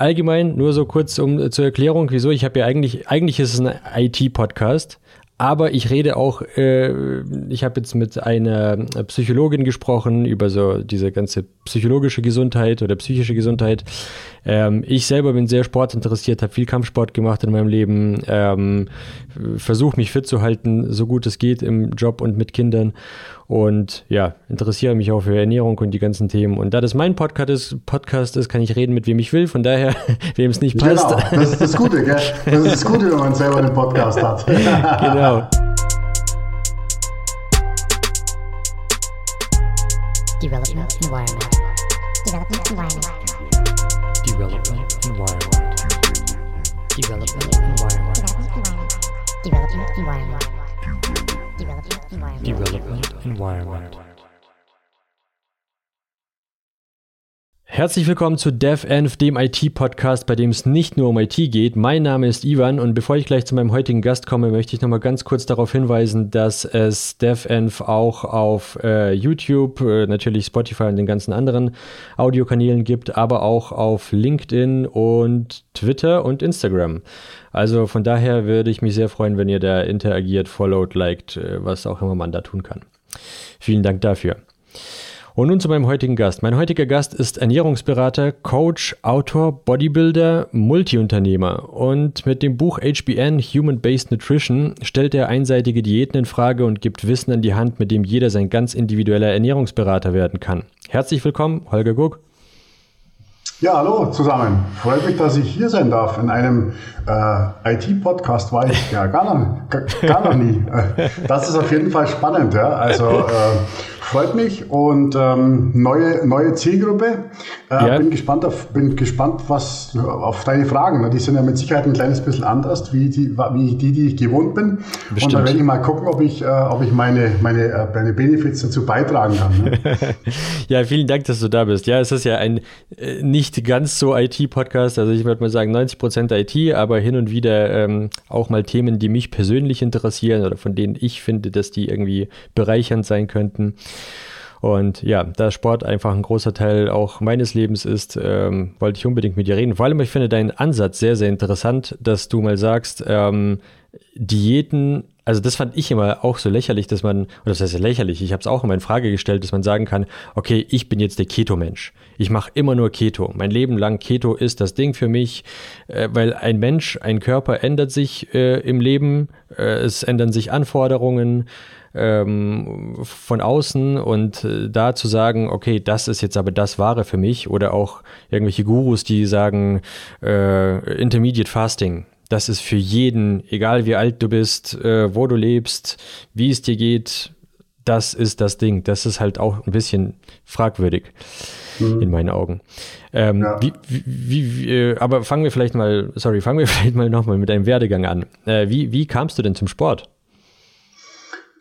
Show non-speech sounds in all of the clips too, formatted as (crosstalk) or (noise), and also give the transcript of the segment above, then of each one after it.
allgemein, nur so kurz um zur Erklärung, wieso. Ich habe ja eigentlich, eigentlich ist es ein IT-Podcast. Aber ich rede auch, äh, ich habe jetzt mit einer Psychologin gesprochen über so diese ganze psychologische Gesundheit oder psychische Gesundheit. Ähm, ich selber bin sehr sportinteressiert, habe viel Kampfsport gemacht in meinem Leben, ähm, versuche mich fit zu halten, so gut es geht im Job und mit Kindern. Und ja, interessiere mich auch für Ernährung und die ganzen Themen. Und da das mein Podcast ist, Podcast ist kann ich reden, mit wem ich will. Von daher, (laughs) wem es nicht passt. Genau, das ist das Gute, gell? (laughs) Das ist das Gute, wenn man selber einen Podcast hat. (laughs) genau. Development Environment. Development Environment. Development Environment. Development Environment. Development Environment. Development Environment. development environment. Herzlich willkommen zu DevEnv, dem IT-Podcast, bei dem es nicht nur um IT geht. Mein Name ist Ivan und bevor ich gleich zu meinem heutigen Gast komme, möchte ich nochmal ganz kurz darauf hinweisen, dass es DevEnv auch auf äh, YouTube, äh, natürlich Spotify und den ganzen anderen Audiokanälen gibt, aber auch auf LinkedIn und Twitter und Instagram. Also von daher würde ich mich sehr freuen, wenn ihr da interagiert, followed, liked, äh, was auch immer man da tun kann. Vielen Dank dafür. Und nun zu meinem heutigen Gast. Mein heutiger Gast ist Ernährungsberater, Coach, Autor, Bodybuilder, Multiunternehmer. Und mit dem Buch HBN Human Based Nutrition stellt er einseitige Diäten in Frage und gibt Wissen an die Hand, mit dem jeder sein ganz individueller Ernährungsberater werden kann. Herzlich willkommen, Holger Guck. Ja, hallo zusammen. Freut mich, dass ich hier sein darf. In einem äh, IT-Podcast war ich ja gar noch, gar noch nie. (laughs) Das ist auf jeden Fall spannend. Ja? Also äh, freut mich und ähm, neue, neue Zielgruppe. Äh, ja. Bin gespannt auf, bin gespannt, was auf deine Fragen. Ne? Die sind ja mit Sicherheit ein kleines bisschen anders, wie die, wie die, die ich gewohnt bin. Bestimmt. Und da werde ich mal gucken, ob ich, äh, ob ich meine, meine, äh, meine Benefits dazu beitragen kann. Ne? (laughs) ja, vielen Dank, dass du da bist. Ja, es ist ja ein äh, nicht ganz so IT-Podcast. Also ich würde mal sagen 90 Prozent IT, aber hin und wieder ähm, auch mal Themen, die mich persönlich interessieren oder von denen ich finde, dass die irgendwie bereichernd sein könnten. Und ja, da Sport einfach ein großer Teil auch meines Lebens ist, ähm, wollte ich unbedingt mit dir reden. Vor allem, ich finde deinen Ansatz sehr, sehr interessant, dass du mal sagst, ähm, Diäten, also das fand ich immer auch so lächerlich, dass man, oder das heißt ja lächerlich, ich habe es auch immer in Frage gestellt, dass man sagen kann, okay, ich bin jetzt der Keto-Mensch. Ich mache immer nur Keto. Mein Leben lang Keto ist das Ding für mich, äh, weil ein Mensch, ein Körper ändert sich äh, im Leben, äh, es ändern sich Anforderungen, ähm, von außen und äh, da zu sagen, okay, das ist jetzt aber das Wahre für mich oder auch irgendwelche Gurus, die sagen, äh, Intermediate Fasting, das ist für jeden, egal wie alt du bist, äh, wo du lebst, wie es dir geht, das ist das Ding. Das ist halt auch ein bisschen fragwürdig mhm. in meinen Augen. Ähm, ja. wie, wie, wie, äh, aber fangen wir vielleicht mal, sorry, fangen wir (laughs) vielleicht mal nochmal mit deinem Werdegang an. Äh, wie, wie kamst du denn zum Sport?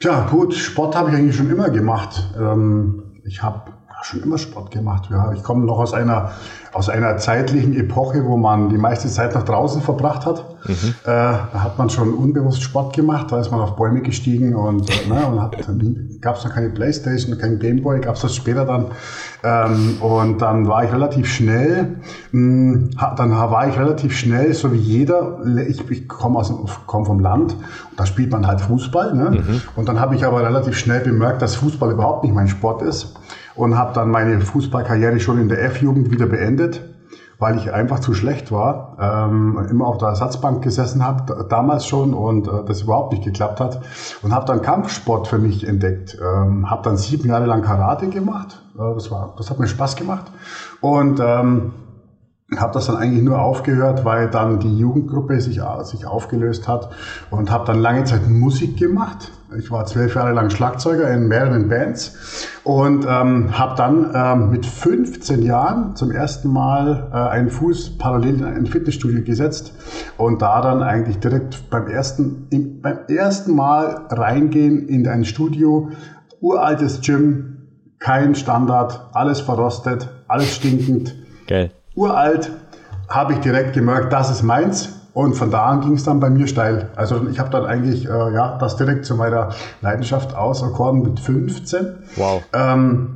Tja, gut, Sport habe ich eigentlich schon immer gemacht. Ähm, ich habe schon immer Sport gemacht. Ja, ich komme noch aus einer, aus einer zeitlichen Epoche, wo man die meiste Zeit noch draußen verbracht hat. Mhm. Äh, da hat man schon unbewusst Sport gemacht, da ist man auf Bäume gestiegen und, äh, ne, und gab es noch keine Playstation, kein Gameboy, gab es das später dann. Ähm, und dann war ich relativ schnell, mh, hm, dann war ich relativ schnell, so wie jeder, ich, ich komme komm vom Land da spielt man halt Fußball. Ne? Mhm. Und dann habe ich aber relativ schnell bemerkt, dass Fußball überhaupt nicht mein Sport ist und habe dann meine Fußballkarriere schon in der F-Jugend wieder beendet weil ich einfach zu schlecht war, ähm, immer auf der Ersatzbank gesessen habe, damals schon und äh, das überhaupt nicht geklappt hat und habe dann Kampfsport für mich entdeckt, ähm, habe dann sieben Jahre lang Karate gemacht, äh, das war, das hat mir Spaß gemacht und ähm, habe das dann eigentlich nur aufgehört, weil dann die Jugendgruppe sich, sich aufgelöst hat und habe dann lange Zeit Musik gemacht. Ich war zwölf Jahre lang Schlagzeuger in mehreren Bands und ähm, habe dann ähm, mit 15 Jahren zum ersten Mal äh, einen Fuß parallel in ein Fitnessstudio gesetzt und da dann eigentlich direkt beim ersten, im, beim ersten Mal reingehen in ein Studio, uraltes Gym, kein Standard, alles verrostet, alles stinkend. Geil uralt, habe ich direkt gemerkt, das ist meins. Und von da an ging es dann bei mir steil. Also ich habe dann eigentlich äh, ja, das direkt zu meiner Leidenschaft auserkoren mit 15. Wow. Ähm,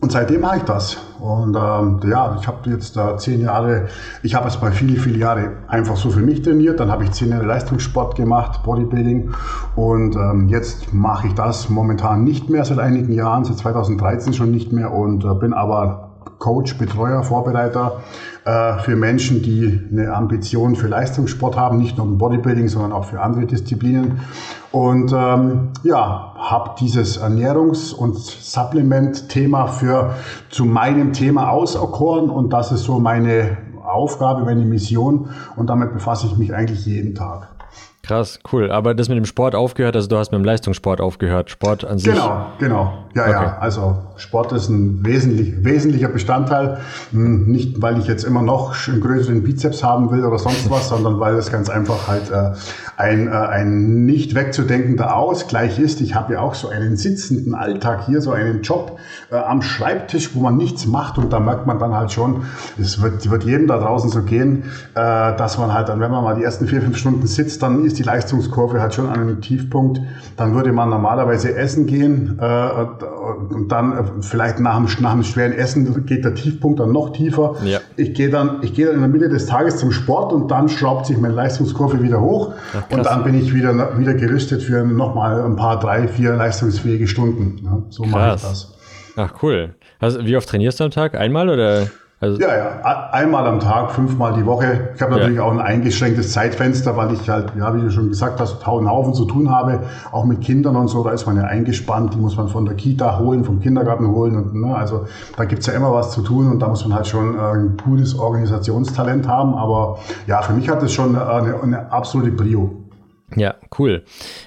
Und seitdem mache ich das. Und ähm, ja, ich habe jetzt äh, zehn Jahre, ich habe es mal viele, viele Jahre einfach so für mich trainiert. Dann habe ich zehn Jahre Leistungssport gemacht, Bodybuilding. Und ähm, jetzt mache ich das momentan nicht mehr seit einigen Jahren, seit 2013 schon nicht mehr und äh, bin aber Coach, Betreuer, Vorbereiter äh, für Menschen, die eine Ambition für Leistungssport haben, nicht nur im Bodybuilding, sondern auch für andere Disziplinen. Und ähm, ja, habe dieses Ernährungs- und Supplement-Thema für zu meinem Thema auserkoren und das ist so meine Aufgabe, meine Mission und damit befasse ich mich eigentlich jeden Tag. Krass, cool. Aber das mit dem Sport aufgehört, also du hast mit dem Leistungssport aufgehört. Sport an sich. Genau, genau. Ja, okay. ja. Also Sport ist ein wesentlich, wesentlicher Bestandteil. Hm, nicht, weil ich jetzt immer noch einen größeren Bizeps haben will oder sonst was, (laughs) sondern weil es ganz einfach halt äh, ein, äh, ein nicht wegzudenkender Ausgleich ist. Ich habe ja auch so einen sitzenden Alltag hier, so einen Job äh, am Schreibtisch, wo man nichts macht und da merkt man dann halt schon, es wird, wird jedem da draußen so gehen, äh, dass man halt dann, wenn man mal die ersten vier, fünf Stunden sitzt, dann ist ist die Leistungskurve halt schon an einem Tiefpunkt. Dann würde man normalerweise essen gehen äh, und dann äh, vielleicht nach einem, nach einem schweren Essen geht der Tiefpunkt dann noch tiefer. Ja. Ich gehe dann, ich gehe dann in der Mitte des Tages zum Sport und dann schraubt sich meine Leistungskurve wieder hoch Ach, und dann bin ich wieder, wieder gerüstet für nochmal ein paar, drei, vier leistungsfähige Stunden. Ja, so krass. mache ich das. Ach cool. Also, wie oft trainierst du am Tag? Einmal oder? Also ja, ja, einmal am Tag, fünfmal die Woche. Ich habe natürlich ja. auch ein eingeschränktes Zeitfenster, weil ich halt, ja, wie du schon gesagt hast, einen Haufen zu tun habe, auch mit Kindern und so. Da ist man ja eingespannt, die muss man von der Kita holen, vom Kindergarten holen. Und, ne, also da gibt's ja immer was zu tun und da muss man halt schon äh, ein pures Organisationstalent haben. Aber ja, für mich hat das schon eine, eine absolute Brio. Cool.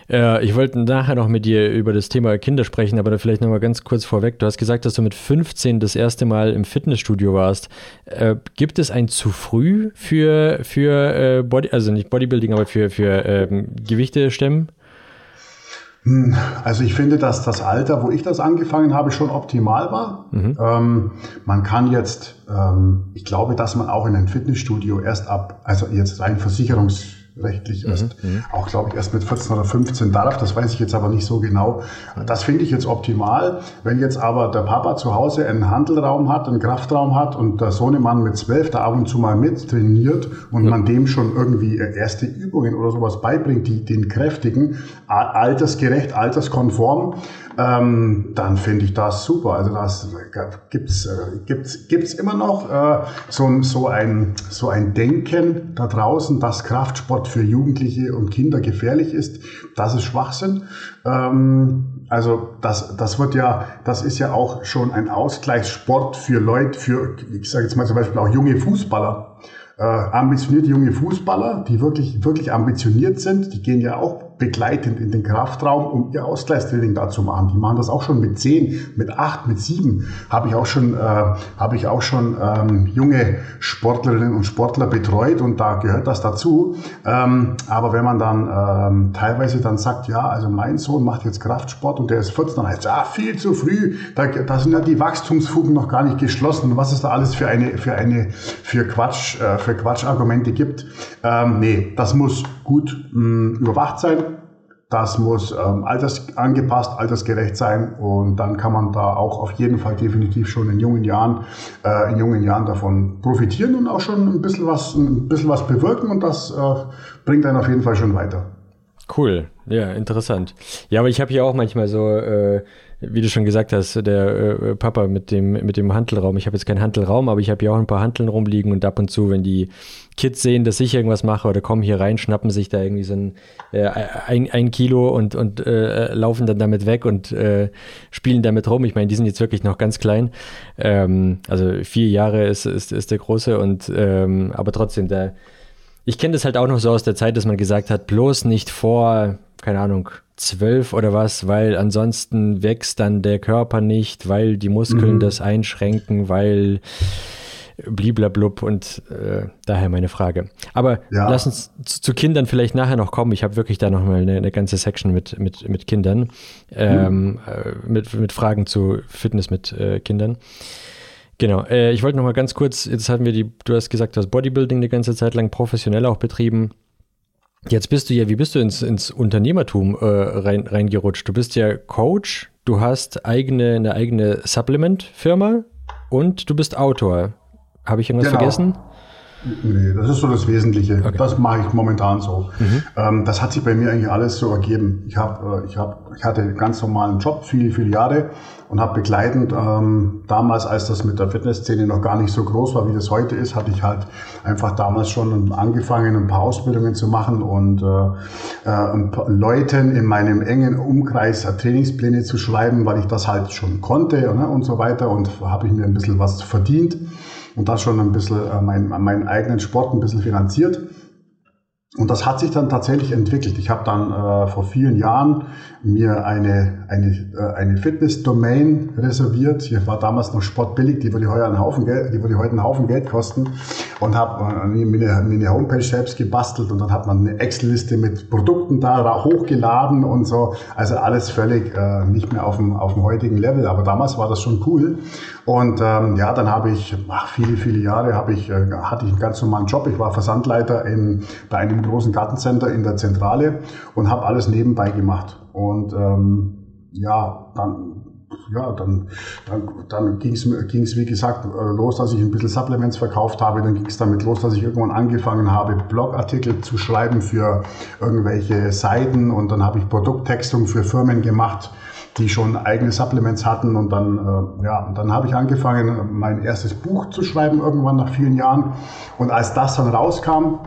Äh, ich wollte nachher noch mit dir über das Thema Kinder sprechen, aber da vielleicht noch mal ganz kurz vorweg. Du hast gesagt, dass du mit 15 das erste Mal im Fitnessstudio warst. Äh, gibt es ein zu früh für, für äh, Body, also nicht Bodybuilding, aber für, für ähm, Gewichte stemmen? Hm, also ich finde, dass das Alter, wo ich das angefangen habe, schon optimal war. Mhm. Ähm, man kann jetzt, ähm, ich glaube, dass man auch in ein Fitnessstudio erst ab, also jetzt rein versicherungs rechtlich mhm, erst, mhm. auch glaube ich erst mit 14 oder 15 darf, das weiß ich jetzt aber nicht so genau. Das finde ich jetzt optimal. Wenn jetzt aber der Papa zu Hause einen Handelraum hat, einen Kraftraum hat und der Sohnemann mit 12 da ab und zu mal mit trainiert und mhm. man dem schon irgendwie erste Übungen oder sowas beibringt, die den kräftigen, altersgerecht, alterskonform, ähm, dann finde ich das super. Also das gibt's äh, gibt's gibt's immer noch äh, so, so ein so ein Denken da draußen, dass Kraftsport für Jugendliche und Kinder gefährlich ist. Das ist Schwachsinn. Ähm, also das, das wird ja, das ist ja auch schon ein Ausgleichssport für Leute, für, ich sage jetzt mal zum Beispiel auch junge Fußballer, äh, ambitionierte junge Fußballer, die wirklich, wirklich ambitioniert sind, die gehen ja auch begleitend in den Kraftraum, um ihr Ausgleichstraining da zu machen. Die machen das auch schon mit zehn, mit acht, mit sieben. Habe ich auch schon, äh, habe ich auch schon ähm, junge Sportlerinnen und Sportler betreut und da gehört das dazu. Ähm, aber wenn man dann ähm, teilweise dann sagt, ja, also mein Sohn macht jetzt Kraftsport und der ist 14, dann heißt ja viel zu früh. Da, da sind ja die Wachstumsfugen noch gar nicht geschlossen. Was es da alles für eine, für eine, für Quatsch, äh, für Quatschargumente gibt. Ähm, nee, das muss gut mh, mm, überwacht sein. Das muss ähm, altersangepasst, altersgerecht sein und dann kann man da auch auf jeden Fall definitiv schon in jungen Jahren, äh, in jungen Jahren davon profitieren und auch schon ein bisschen was, ein bisschen was bewirken und das äh, bringt einen auf jeden Fall schon weiter. Cool, ja, interessant. Ja, aber ich habe hier auch manchmal so äh, wie du schon gesagt hast, der äh, Papa mit dem, mit dem Handelraum. Ich habe jetzt keinen Handelraum, aber ich habe hier auch ein paar Handeln rumliegen und ab und zu, wenn die Kids sehen, dass ich irgendwas mache oder kommen hier rein, schnappen sich da irgendwie so ein, äh, ein, ein Kilo und, und äh, laufen dann damit weg und äh, spielen damit rum. Ich meine, die sind jetzt wirklich noch ganz klein. Ähm, also vier Jahre ist, ist, ist der Große und ähm, aber trotzdem, der ich kenne das halt auch noch so aus der Zeit, dass man gesagt hat, bloß nicht vor, keine Ahnung, zwölf oder was, weil ansonsten wächst dann der Körper nicht, weil die Muskeln mhm. das einschränken, weil bliblablub und äh, daher meine Frage. Aber ja. lass uns zu, zu, Kindern vielleicht nachher noch kommen. Ich habe wirklich da nochmal eine, eine ganze Section mit, mit, mit Kindern, ähm, mhm. mit, mit Fragen zu Fitness mit äh, Kindern. Genau, äh, ich wollte nochmal ganz kurz, jetzt hatten wir die, du hast gesagt, du hast Bodybuilding eine ganze Zeit lang professionell auch betrieben. Jetzt bist du ja, wie bist du ins, ins Unternehmertum äh, rein, reingerutscht? Du bist ja Coach, du hast eigene, eine eigene Supplement-Firma und du bist Autor. Habe ich irgendwas genau. vergessen? Nee, das ist so das Wesentliche. Okay. Das mache ich momentan so. Mhm. Ähm, das hat sich bei mir eigentlich alles so ergeben. Ich, hab, äh, ich, hab, ich hatte einen ganz normalen Job, viele, viele Jahre und habe begleitend, ähm, damals, als das mit der Fitnessszene noch gar nicht so groß war, wie das heute ist, hatte ich halt einfach damals schon angefangen, ein paar Ausbildungen zu machen und äh, äh, Leuten in meinem engen Umkreis Trainingspläne zu schreiben, weil ich das halt schon konnte ne, und so weiter und habe ich mir ein bisschen was verdient und das schon ein bisschen äh, mein, meinen eigenen Sport ein bisschen finanziert. Und das hat sich dann tatsächlich entwickelt. Ich habe dann äh, vor vielen Jahren mir eine, eine, äh, eine Fitness-Domain reserviert. Hier war damals noch Sport billig, die würde heute einen Haufen Geld, die würde heute einen Haufen Geld kosten. Und habe äh, mir eine Homepage selbst gebastelt und dann hat man eine Excel-Liste mit Produkten da hochgeladen und so. Also alles völlig äh, nicht mehr auf dem, auf dem heutigen Level. Aber damals war das schon cool. Und ähm, ja, dann habe ich, ach, viele, viele Jahre habe ich, äh, hatte ich einen ganz normalen Job. Ich war Versandleiter in, bei einem großen Gartencenter in der Zentrale und habe alles nebenbei gemacht. Und ähm, ja, dann ja, dann, dann, dann ging es, wie gesagt, äh, los, dass ich ein bisschen Supplements verkauft habe. Dann ging es damit los, dass ich irgendwann angefangen habe, Blogartikel zu schreiben für irgendwelche Seiten. Und dann habe ich Produkttextung für Firmen gemacht, die schon eigene Supplements hatten. Und dann, äh, ja, dann habe ich angefangen, mein erstes Buch zu schreiben, irgendwann nach vielen Jahren. Und als das dann rauskam,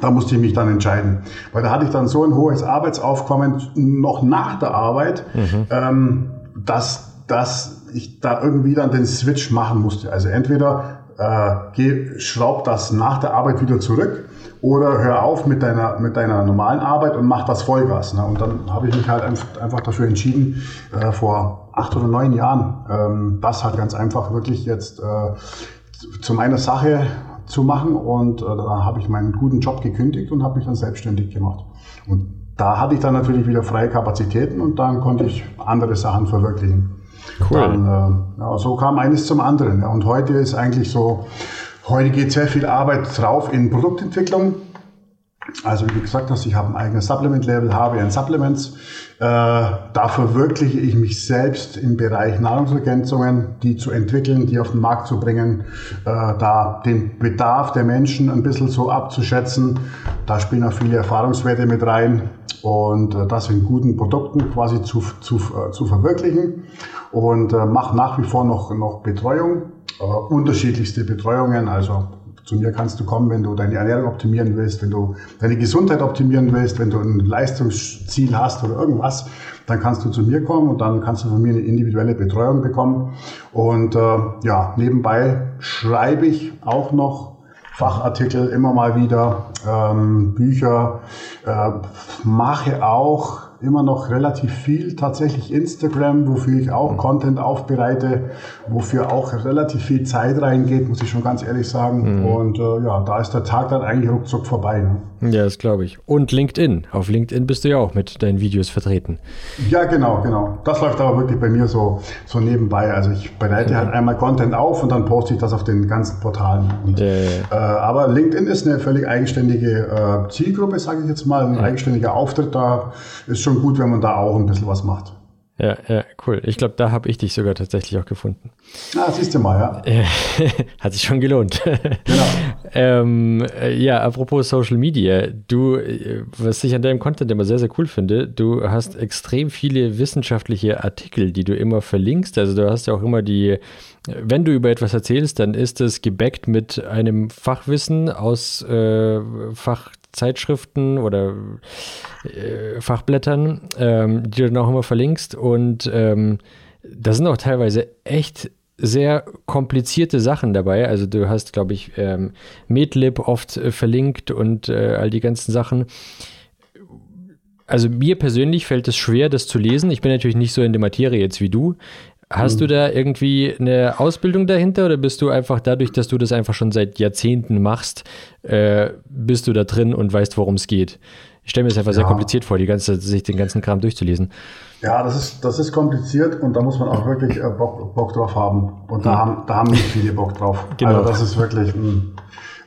da musste ich mich dann entscheiden. Weil da hatte ich dann so ein hohes Arbeitsaufkommen noch nach der Arbeit, mhm. ähm, dass, dass ich da irgendwie dann den Switch machen musste. Also entweder äh, geh, schraub das nach der Arbeit wieder zurück oder hör auf mit deiner, mit deiner normalen Arbeit und mach das Vollgas. Ne? Und dann habe ich mich halt einfach dafür entschieden, äh, vor acht oder neun Jahren, ähm, das halt ganz einfach wirklich jetzt äh, zu meiner Sache zu machen. Und äh, da habe ich meinen guten Job gekündigt und habe mich dann selbstständig gemacht. Und da hatte ich dann natürlich wieder freie Kapazitäten und dann konnte ich andere Sachen verwirklichen. Cool. Dann, äh, ja, so kam eines zum anderen. Ja. Und heute ist eigentlich so, heute geht sehr viel Arbeit drauf in Produktentwicklung. Also wie gesagt hast, ich habe ein eigenes Supplement-Label, habe ein Supplements. Äh, da verwirkliche ich mich selbst im Bereich Nahrungsergänzungen, die zu entwickeln, die auf den Markt zu bringen, äh, da den Bedarf der Menschen ein bisschen so abzuschätzen. Da spielen auch viele Erfahrungswerte mit rein und äh, das in guten Produkten quasi zu, zu, zu verwirklichen und mache nach wie vor noch, noch Betreuung, unterschiedlichste Betreuungen, also zu mir kannst du kommen, wenn du deine Ernährung optimieren willst, wenn du deine Gesundheit optimieren willst, wenn du ein Leistungsziel hast oder irgendwas, dann kannst du zu mir kommen und dann kannst du von mir eine individuelle Betreuung bekommen. Und äh, ja, nebenbei schreibe ich auch noch Fachartikel immer mal wieder, ähm, Bücher, äh, mache auch immer noch relativ viel tatsächlich Instagram, wofür ich auch mhm. Content aufbereite, wofür auch relativ viel Zeit reingeht, muss ich schon ganz ehrlich sagen. Mhm. Und äh, ja, da ist der Tag dann eigentlich ruckzuck vorbei. Ne? Ja, das glaube ich. Und LinkedIn. Auf LinkedIn bist du ja auch mit deinen Videos vertreten. Ja, genau, genau. Das läuft aber wirklich bei mir so, so nebenbei. Also ich bereite mhm. halt einmal Content auf und dann poste ich das auf den ganzen Portalen. Und, ja, ja. Äh, aber LinkedIn ist eine völlig eigenständige äh, Zielgruppe, sage ich jetzt mal, ein eigenständiger Auftritt. Da ist schon schon gut, wenn man da auch ein bisschen was macht. Ja, ja, cool. Ich glaube, da habe ich dich sogar tatsächlich auch gefunden. Ah, siehst du mal, ja. (laughs) Hat sich schon gelohnt. (laughs) Genau. ähm, ja, apropos Social Media, du, was ich an deinem Content immer sehr, sehr cool finde, du hast extrem viele wissenschaftliche Artikel, die du immer verlinkst. Also du hast ja auch immer die, wenn du über etwas erzählst, dann ist es gebackt mit einem Fachwissen aus äh, Fach Zeitschriften oder äh, Fachblättern, ähm, die du dann auch immer verlinkst. Und ähm, da sind auch teilweise echt sehr komplizierte Sachen dabei. Also du hast, glaube ich, ähm, Medlib oft äh, verlinkt und äh, all die ganzen Sachen. Also mir persönlich fällt es schwer, das zu lesen. Ich bin natürlich nicht so in der Materie jetzt wie du. Hast du mhm. da irgendwie eine Ausbildung dahinter oder bist du einfach dadurch, dass du das einfach schon seit Jahrzehnten machst, äh, bist du da drin und weißt, worum es geht? Ich stelle mir das einfach ja. sehr kompliziert vor, die ganze, sich den ganzen Kram durchzulesen. Ja, das ist, das ist kompliziert und da muss man auch wirklich äh, Bock, Bock drauf haben. Und da, mhm. haben, da haben nicht viele Bock drauf. (laughs) Genau. Also das ist wirklich, mh, hm,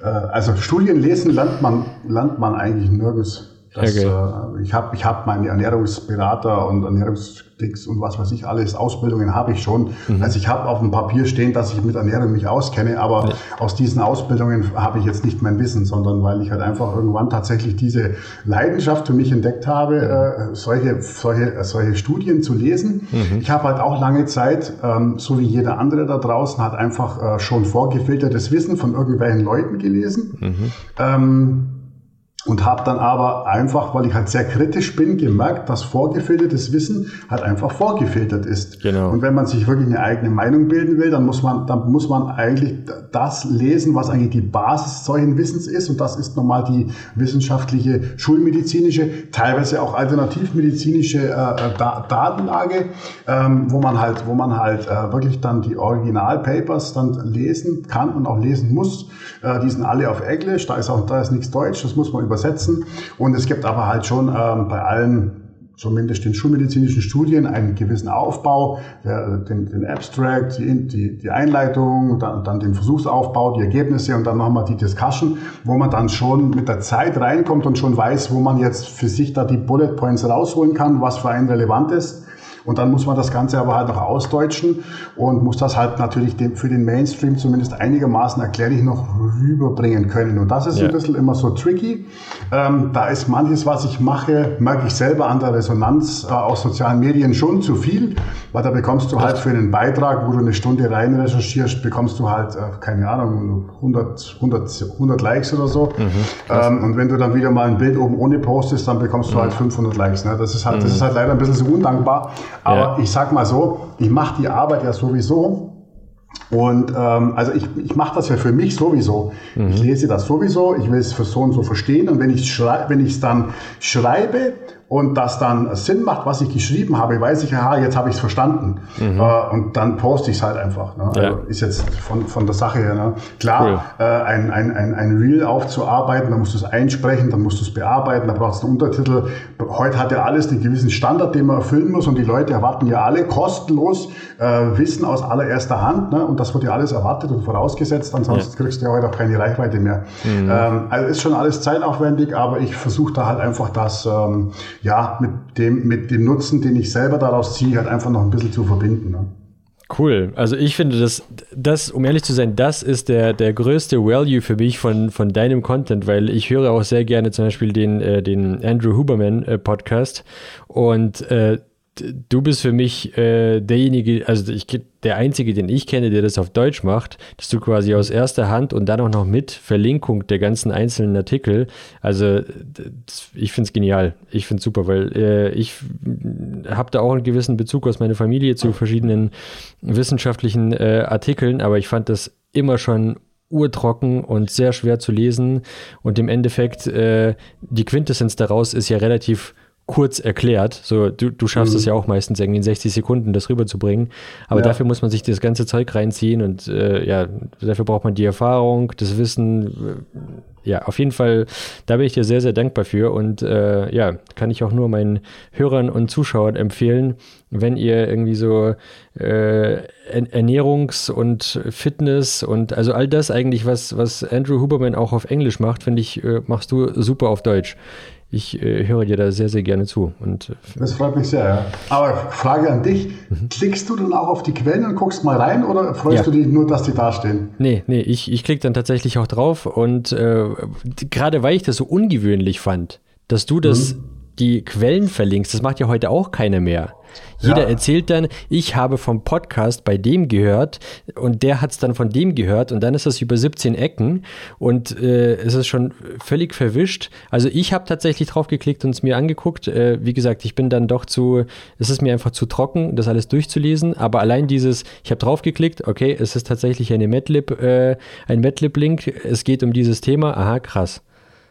äh, also Studien lesen lernt man, lernt man eigentlich nirgends Das, okay. äh, ich habe ich hab meine Ernährungsberater und Ernährungsdicks und was weiß ich alles, Ausbildungen habe ich schon. Mhm. Also ich habe auf dem Papier stehen, dass ich mit Ernährung mich auskenne, aber ja. aus diesen Ausbildungen habe ich jetzt nicht mein Wissen, sondern weil ich halt einfach irgendwann tatsächlich diese Leidenschaft für mich entdeckt habe, äh, solche, solche, solche Studien zu lesen. Mhm. Ich habe halt auch lange Zeit, ähm, so wie jeder andere da draußen, hat einfach äh, schon vorgefiltertes Wissen von irgendwelchen Leuten gelesen. Mhm. Ähm, und habe dann aber einfach, weil ich halt sehr kritisch bin, gemerkt, dass vorgefiltertes Wissen halt einfach vorgefiltert ist. Genau. Und wenn man sich wirklich eine eigene Meinung bilden will, dann muss man, dann muss man eigentlich das lesen, was eigentlich die Basis solchen Wissens ist. Und das ist normal die wissenschaftliche, schulmedizinische, teilweise auch alternativmedizinische äh, äh da Datenlage, ähm, wo man halt, wo man halt äh, wirklich dann die Originalpapers dann lesen kann und auch lesen muss. Äh, die sind alle auf Englisch, da ist auch, da ist nichts Deutsch, das muss man über übersetzen. Und es gibt aber halt schon ähm, bei allen zumindest den schulmedizinischen Studien einen gewissen Aufbau, der, den, den Abstract, die, die, die Einleitung, dann, dann den Versuchsaufbau, die Ergebnisse und dann nochmal die Discussion, wo man dann schon mit der Zeit reinkommt und schon weiß, wo man jetzt für sich da die Bullet Points rausholen kann, was für einen relevant ist. Und dann muss man das Ganze aber halt noch ausdeutschen und muss das halt natürlich für den Mainstream zumindest einigermaßen erklärlich noch rüberbringen können. Und das ist ja. ein bisschen immer so tricky. Ähm, da ist manches, was ich mache, merke ich selber an der Resonanz äh, aus sozialen Medien schon zu viel, weil da bekommst du halt für einen Beitrag, wo du eine Stunde rein recherchierst, bekommst du halt, äh, keine Ahnung, 100, 100, 100 Likes oder so. Mhm. Ähm, und wenn du dann wieder mal ein Bild oben ohne postest, dann bekommst du halt mhm. halt 500 Likes. Ne? Das, ist halt, mhm. das ist halt leider ein bisschen so undankbar. Aber ja. ich sag mal so, ich mache die Arbeit ja sowieso. Und ähm, also ich, ich mache das ja für mich sowieso. Mhm. Ich lese das sowieso, ich will es für so und so verstehen. Und wenn ich es dann schreibe, und das dann Sinn macht, was ich geschrieben habe, weiß ich, aha, jetzt habe ich es verstanden. Mhm. Äh, und dann poste ich es halt einfach. Ne? Ja. Also ist jetzt von, von der Sache her. Ne? Klar, cool. äh, ein, ein, ein, ein Reel aufzuarbeiten, dann musst du es einsprechen, dann musst du es bearbeiten, dann brauchst du einen Untertitel. Heute hat ja alles einen gewissen Standard, den man erfüllen muss und die Leute erwarten ja alle kostenlos äh, Wissen aus allererster Hand. Ne? Und das wird ja alles erwartet und vorausgesetzt, ansonsten ja. kriegst du ja heute auch keine Reichweite mehr. Mhm. Ähm, also ist schon alles zeitaufwendig, aber ich versuche da halt einfach das ähm, ja, mit dem, mit dem Nutzen, den ich selber daraus ziehe, halt einfach noch ein bisschen zu verbinden. Ne? Cool. Also ich finde, das, das, um ehrlich zu sein, das ist der, der größte Value für mich von, von deinem Content, weil ich höre auch sehr gerne zum Beispiel den, äh, den Andrew Huberman äh, Podcast und äh, du bist für mich äh, derjenige, also ich, der einzige, den ich kenne, der das auf Deutsch macht, dass du quasi aus erster Hand und dann auch noch mit Verlinkung der ganzen einzelnen Artikel. Also das, ich finde es genial. Ich finde es super, weil äh, ich habe da auch einen gewissen Bezug aus meiner Familie zu verschiedenen wissenschaftlichen äh, Artikeln, aber ich fand das immer schon urtrocken und sehr schwer zu lesen und im Endeffekt äh, die Quintessenz daraus ist ja relativ kurz erklärt. So, du, du schaffst es mhm. ja auch meistens irgendwie in 60 Sekunden, das rüberzubringen. Aber ja. dafür muss man sich das ganze Zeug reinziehen und äh, ja, dafür braucht man die Erfahrung, das Wissen. Ja, auf jeden Fall, da bin ich dir sehr, sehr dankbar für und äh, ja, kann ich auch nur meinen Hörern und Zuschauern empfehlen, wenn ihr irgendwie so äh, Ernährungs- und Fitness und also all das eigentlich, was, was Andrew Huberman auch auf Englisch macht, finde ich, äh, machst du super auf Deutsch ich äh, höre dir da sehr, sehr gerne zu. Und, äh, das freut mich sehr, ja. Aber Frage an dich, mhm. klickst du dann auch auf die Quellen und guckst mal rein oder freust ja. du dich nur, dass die da stehen? Nee, nee, ich, ich klicke dann tatsächlich auch drauf und äh, gerade weil ich das so ungewöhnlich fand, dass du das mhm die Quellen verlinkst, das macht ja heute auch keiner mehr. Jeder ja. erzählt dann, ich habe vom Podcast bei dem gehört und der hat es dann von dem gehört und dann ist das über 17 Ecken und äh, es ist schon völlig verwischt. Also ich habe tatsächlich drauf geklickt und es mir angeguckt. Äh, wie gesagt, ich bin dann doch zu, es ist mir einfach zu trocken, das alles durchzulesen, aber allein dieses, ich habe drauf geklickt, okay, es ist tatsächlich eine MATLib, äh, ein MATLib-Link, es geht um dieses Thema, aha, krass.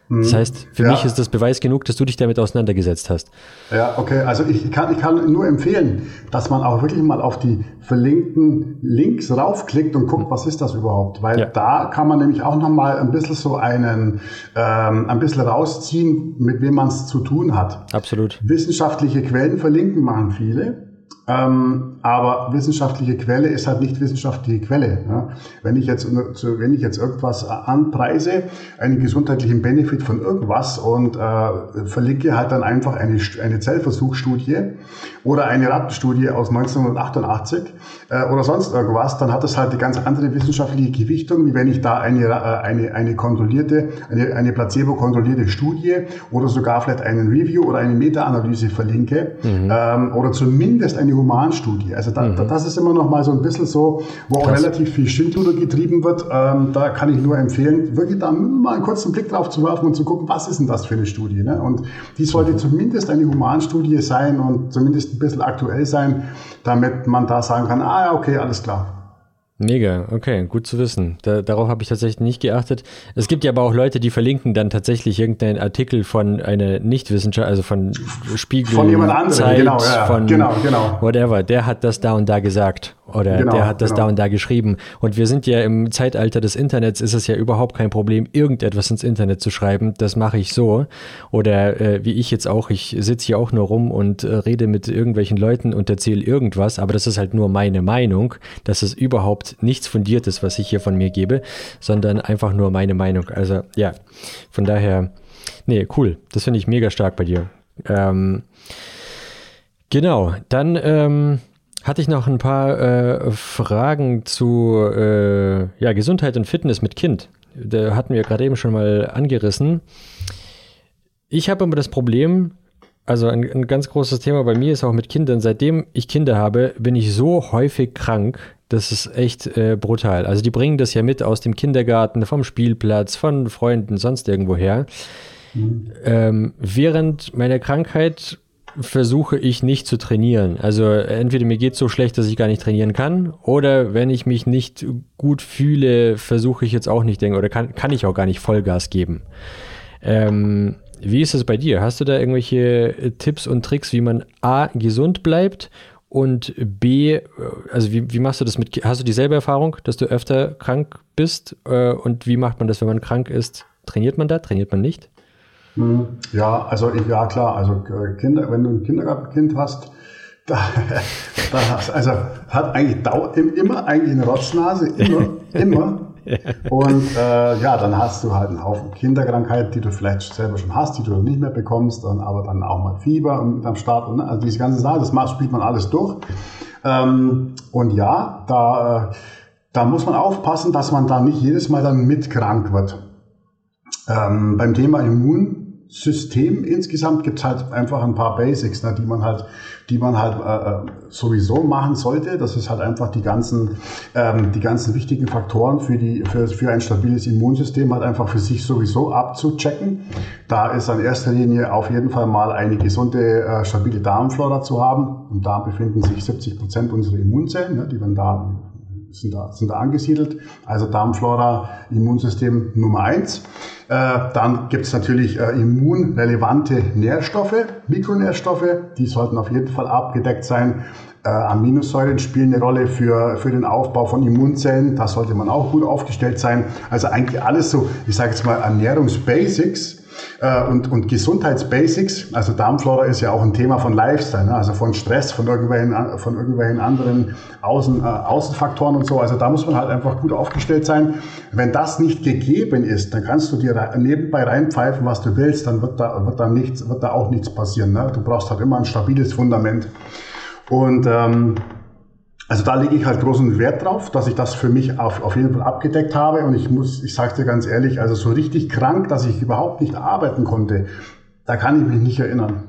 Das mhm. heißt, für ja. mich ist das Beweis genug, dass du dich damit auseinandergesetzt hast. Ja, okay. Also ich kann, ich kann nur empfehlen, dass man auch wirklich mal auf die verlinkten Links raufklickt und guckt, was ist das überhaupt? Weil ja. da kann man nämlich auch nochmal ein bisschen so einen, ähm, ein bisschen rausziehen, mit wem man es zu tun hat. Absolut. Wissenschaftliche Quellen verlinken machen viele. Ähm, aber wissenschaftliche Quelle ist halt nicht wissenschaftliche Quelle. Ja. Wenn ich jetzt, wenn ich jetzt irgendwas anpreise, einen gesundheitlichen Benefit von irgendwas und äh, verlinke halt dann einfach eine, eine Zellversuchsstudie oder eine Rattenstudie aus 1988 äh, oder sonst irgendwas, dann hat das halt eine ganz andere wissenschaftliche Gewichtung, wie wenn ich da eine, äh, eine, eine kontrollierte, eine, eine placebo-kontrollierte Studie oder sogar vielleicht einen Review oder eine Meta-Analyse verlinke mhm. ähm, oder zumindest eine Humanstudie. Also da, mhm. das ist immer noch mal so ein bisschen so, wo auch relativ viel Schindluder getrieben wird. Ähm, da kann ich nur empfehlen, wirklich da mal einen kurzen Blick drauf zu werfen und zu gucken, was ist denn das für eine Studie. Ne? Und die sollte mhm. zumindest eine Humanstudie sein und zumindest ein bisschen aktuell sein, damit man da sagen kann, ah ja, okay, alles klar. Mega, okay, gut zu wissen. Da, darauf habe ich tatsächlich nicht geachtet. Es gibt ja aber auch Leute, die verlinken dann tatsächlich irgendeinen Artikel von einer Nichtwissenschaft, also von Spiegel, von jemand anderem, Zeit, genau, ja, von genau, genau. whatever. Der hat das da und da gesagt oder genau, der hat das genau. da und da geschrieben. Und wir sind ja im Zeitalter des Internets, ist es ja überhaupt kein Problem, irgendetwas ins Internet zu schreiben. Das mache ich so. Oder äh, wie ich jetzt auch, ich sitze hier auch nur rum und äh, rede mit irgendwelchen Leuten und erzähle irgendwas, aber das ist halt nur meine Meinung. Das ist überhaupt nichts Fundiertes, was ich hier von mir gebe, sondern einfach nur meine Meinung. Also ja, von daher, nee, cool. Das finde ich mega stark bei dir. Ähm, genau, dann ähm, hatte ich noch ein paar äh, Fragen zu äh, ja, Gesundheit und Fitness mit Kind. Da hatten wir gerade eben schon mal angerissen. Ich habe immer das Problem, also ein, ein, ganz großes Thema bei mir ist auch mit Kindern. Seitdem ich Kinder habe, bin ich so häufig krank. Das ist echt äh, brutal. Also die bringen das ja mit aus dem Kindergarten, vom Spielplatz, von Freunden, sonst irgendwo her. Mhm. Ähm, während meiner Krankheit versuche ich nicht zu trainieren. Also entweder mir geht es so schlecht, dass ich gar nicht trainieren kann, oder wenn ich mich nicht gut fühle, versuche ich jetzt auch nicht, denken, oder kann, kann ich auch gar nicht Vollgas geben. Ähm, wie ist es bei dir? Hast du da irgendwelche äh, Tipps und Tricks, wie man A, gesund bleibt und B, äh, also wie, wie machst du das mit, hast du dieselbe Erfahrung, dass du öfter krank bist äh, und wie macht man das, wenn man krank ist? Trainiert man da, trainiert man nicht? Hm, ja, also ja klar, also Kinder, wenn du ein Kindergartenkind hast, (laughs) da, da also hat eigentlich dauert immer eigentlich eine Rotznase, immer, (laughs) immer. Und äh, ja, dann hast du halt einen Haufen Kinderkrankheiten, die du vielleicht selber schon hast, die du nicht mehr bekommst, dann, aber dann auch mal Fieber mit am Start. Und, also diese ganzen Sachen, das macht, spielt man alles durch. Ähm, und ja, da, da muss man aufpassen, dass man da nicht jedes Mal dann mitkrank wird. Ähm, beim Thema Immun System insgesamt gibt es halt einfach ein paar Basics, ne, die man halt, die man halt äh, äh, sowieso machen sollte. Das ist halt einfach die ganzen, ähm, die ganzen wichtigen Faktoren für die, für, für ein stabiles Immunsystem halt einfach für sich sowieso abzuchecken. Da ist an erster Linie auf jeden Fall mal eine gesunde, äh, stabile Darmflora zu haben. Im Darm befinden sich 70 Prozent unserer Immunzellen, ne, die werden da sind da, sind da angesiedelt. Also Darmflora, Immunsystem Nummer eins. Äh, dann gibt es natürlich äh, immunrelevante Nährstoffe, Mikronährstoffe, die sollten auf jeden Fall abgedeckt sein. Äh, Aminosäuren spielen eine Rolle für, für den Aufbau von Immunzellen, da sollte man auch gut aufgestellt sein. Also eigentlich alles so, ich sage jetzt mal Ernährungsbasics, äh, und, und Gesundheitsbasics, also Darmflora ist ja auch ein Thema von Lifestyle, ne? also von Stress, von irgendwelchen, von irgendwelchen anderen Außen, äh, Außenfaktoren und so. Also da muss man halt einfach gut aufgestellt sein. Wenn das nicht gegeben ist, dann kannst du dir nebenbei reinpfeifen, was du willst, dann wird da, wird da, nichts, wird da auch nichts passieren. Ne? Du brauchst halt immer ein stabiles Fundament. Und ähm, also da lege ich halt großen Wert drauf, dass ich das für mich auf, auf jeden Fall abgedeckt habe. Und ich muss, ich sage dir ganz ehrlich, also so richtig krank, dass ich überhaupt nicht arbeiten konnte, da kann ich mich nicht erinnern.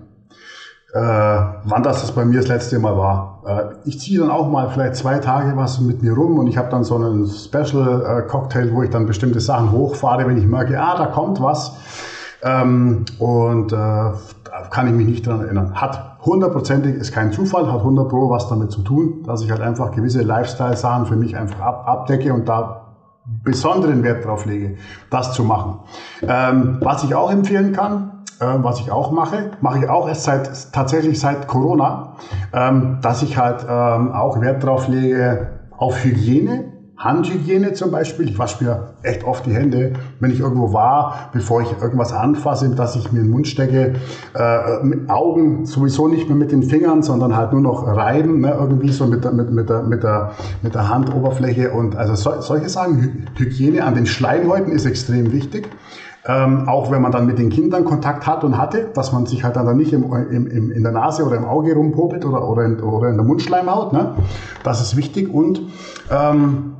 Äh, wann das, das bei mir das letzte Mal war. Äh, ich ziehe dann auch mal vielleicht zwei Tage was mit mir rum und ich habe dann so einen Special äh, wo ich dann bestimmte Sachen hochfahre, wenn ich merke, ah, da kommt was. Ähm, und äh, da kann ich mich nicht dran erinnern. Hat hundertprozentig, ist kein Zufall, hat 100 Pro was damit zu tun, dass ich halt einfach gewisse Lifestyle-Sachen für mich einfach ab, abdecke und da besonderen Wert drauf lege, das zu machen. Ähm, was ich auch empfehlen kann, äh, was ich auch mache, mache ich auch erst seit tatsächlich seit Corona, ähm, dass ich halt ähm, auch Wert drauf lege auf Hygiene Handhygiene zum Beispiel. Ich wasche mir echt oft die Hände, wenn ich irgendwo war, bevor ich irgendwas anfasse, dass ich mir in den Mund stecke. Äh, mit Augen sowieso nicht mehr mit den Fingern, sondern halt nur noch reiben, ne, irgendwie so mit, mit, mit, der, mit, der, mit der Handoberfläche. Und also so, solche Sachen, Hygiene an den Schleimhäuten ist extrem wichtig. Ähm, auch wenn man dann mit den Kindern Kontakt hat und hatte, dass man sich halt dann nicht im, im, im, in der Nase oder im Auge rumpopelt oder, oder, in, oder in der Mundschleimhaut. Ne? Das ist wichtig und ähm,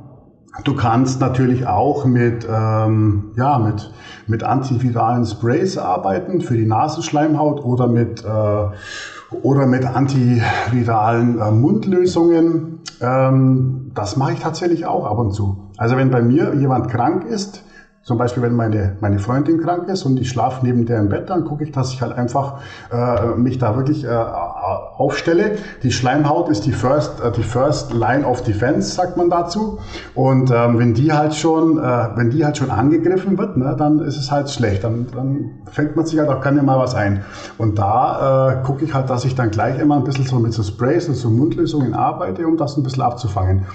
Du kannst natürlich auch mit, ähm, ja, mit, mit antiviralen Sprays arbeiten für die Nasenschleimhaut oder mit, äh, oder mit antiviralen äh, Mundlösungen. Ähm, das mache ich tatsächlich auch ab und zu. Also wenn bei mir jemand krank ist, zum Beispiel, wenn meine, meine Freundin krank ist und ich schlafe neben der im Bett, dann gucke ich, dass ich halt einfach äh, mich da wirklich äh, aufstelle. Die Schleimhaut ist die first, äh, die first line of defense, sagt man dazu. Und ähm, wenn die halt schon, äh, wenn die halt schon angegriffen wird, ne, dann ist es halt schlecht. Dann, dann fängt man sich halt auch gerne mal was ein. Und da äh, gucke ich halt, dass ich dann gleich immer ein bisschen so mit so Sprays und so Mundlösungen arbeite, um das ein bisschen abzufangen.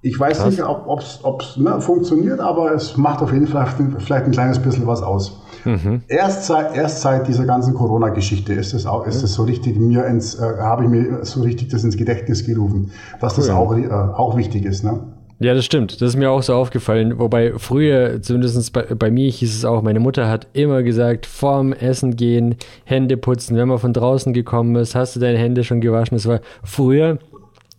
Ich weiß Krass. nicht, ob es ne, funktioniert, aber es macht auf jeden Fall vielleicht ein kleines bisschen was aus. Mhm. Erst, seit, erst seit dieser ganzen Corona-Geschichte ist es auch, ist es so richtig mir ins, äh, habe ich mir so richtig das ins Gedächtnis gerufen, dass cool. das auch, äh, auch wichtig ist. Ne? Ja, das stimmt. Das ist mir auch so aufgefallen. Wobei früher, zumindest bei, bei, mir hieß es auch, meine Mutter hat immer gesagt, vorm Essen gehen, Hände putzen. Wenn man von draußen gekommen ist, hast du deine Hände schon gewaschen. Das war früher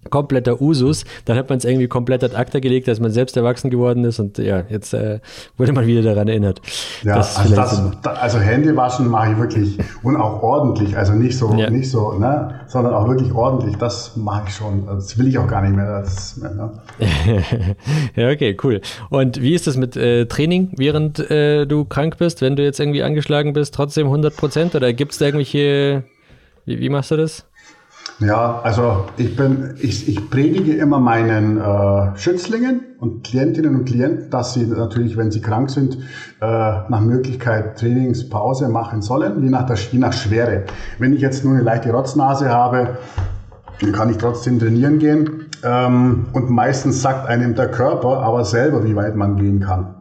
kompletter Usus. Dann hat man es irgendwie komplett ad acta gelegt, als man selbst erwachsen geworden ist und ja, jetzt äh, wurde man wieder daran erinnert. Ja, also, das, also Händewaschen mache ich wirklich und auch ordentlich, also nicht so, ja. nicht so, ne, sondern auch wirklich ordentlich. Das mache ich schon. Das will ich auch gar nicht mehr. Das, ne? (laughs) ja, okay, cool. Und wie ist das mit äh, Training, während äh, du krank bist, wenn du jetzt irgendwie angeschlagen bist, trotzdem 100 Prozent oder gibt es da irgendwelche, wie, wie machst du das? Ja, also ich bin, ich, ich predige immer meinen äh, Schützlingen und Klientinnen und Klienten, dass sie natürlich, wenn sie krank sind, äh, nach Möglichkeit Trainingspause machen sollen, je nach, der, je nach Schwere. Wenn ich jetzt nur eine leichte Rotznase habe, dann kann ich trotzdem trainieren gehen. Ähm, und meistens sagt einem der Körper aber selber, wie weit man gehen kann.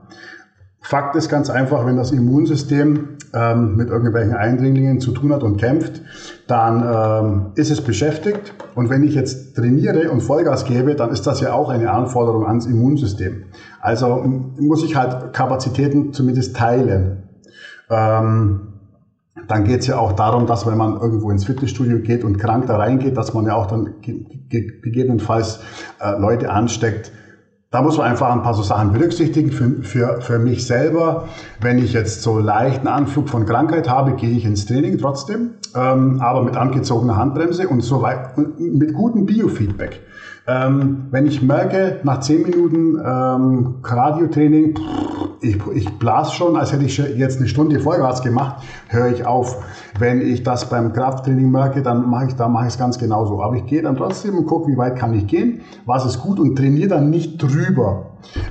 Fakt ist ganz einfach, wenn das Immunsystem ähm, mit irgendwelchen Eindringlingen zu tun hat und kämpft, dann ähm, ist es beschäftigt. Und wenn ich jetzt trainiere und Vollgas gebe, dann ist das ja auch eine Anforderung ans Immunsystem. Also muss ich halt Kapazitäten zumindest teilen. Ähm, dann geht es ja auch darum, dass wenn man irgendwo ins Fitnessstudio geht und krank da reingeht, dass man ja auch dann gegebenenfalls äh, Leute ansteckt, da muss man einfach ein paar so Sachen berücksichtigen für, für, für mich selber. Wenn ich jetzt so leichten Anflug von Krankheit habe, gehe ich ins Training trotzdem, ähm, aber mit angezogener Handbremse und so weit, mit gutem Biofeedback. Ähm, wenn ich merke, nach zehn Minuten ähm, Cardio-Training, ich, ich blase schon, als hätte ich jetzt eine Stunde Vollgas gemacht, höre ich auf. Wenn ich das beim Krafttraining merke, dann mache ich da mache ich es ganz genauso. Aber ich gehe dann trotzdem und gucke, wie weit kann ich gehen, was ist gut und trainiere dann nicht drüber.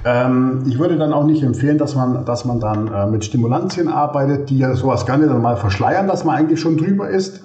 Ähm, ich würde dann auch nicht empfehlen, dass man, dass man dann äh, mit Stimulantien arbeitet, die ja sowas gerne dann mal verschleiern, dass man eigentlich schon drüber ist.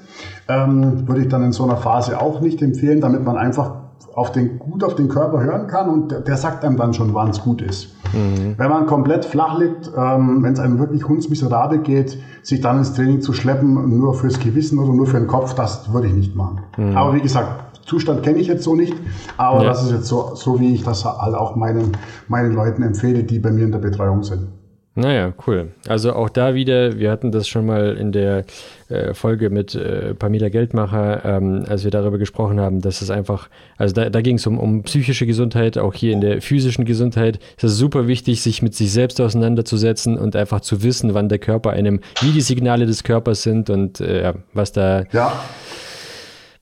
Ähm, würde ich dann in so einer Phase auch nicht empfehlen, damit man einfach auf den, gut auf den Körper hören kann und der, der sagt einem dann schon, wann es gut ist. Mhm. Wenn man komplett flach liegt, ähm, wenn es einem wirklich hundsmiserabel geht, sich dann ins Training zu schleppen, nur fürs Gewissen oder nur für den Kopf, das würde ich nicht machen. Mhm. Aber wie gesagt, Zustand kenne ich jetzt so nicht, aber ja. das ist jetzt so, so, wie ich das halt auch meinen, meinen Leuten empfehle, die bei mir in der Betreuung sind. Naja, cool. Also auch da wieder, wir hatten das schon mal in der äh, Folge mit äh, Pamela Geldmacher, ähm, als wir darüber gesprochen haben, dass es einfach, also da, da ging es um, um psychische Gesundheit, auch hier in der physischen Gesundheit ist es super wichtig, sich mit sich selbst auseinanderzusetzen und einfach zu wissen, wann der Körper einem, wie die Signale des Körpers sind und äh, was da, ja.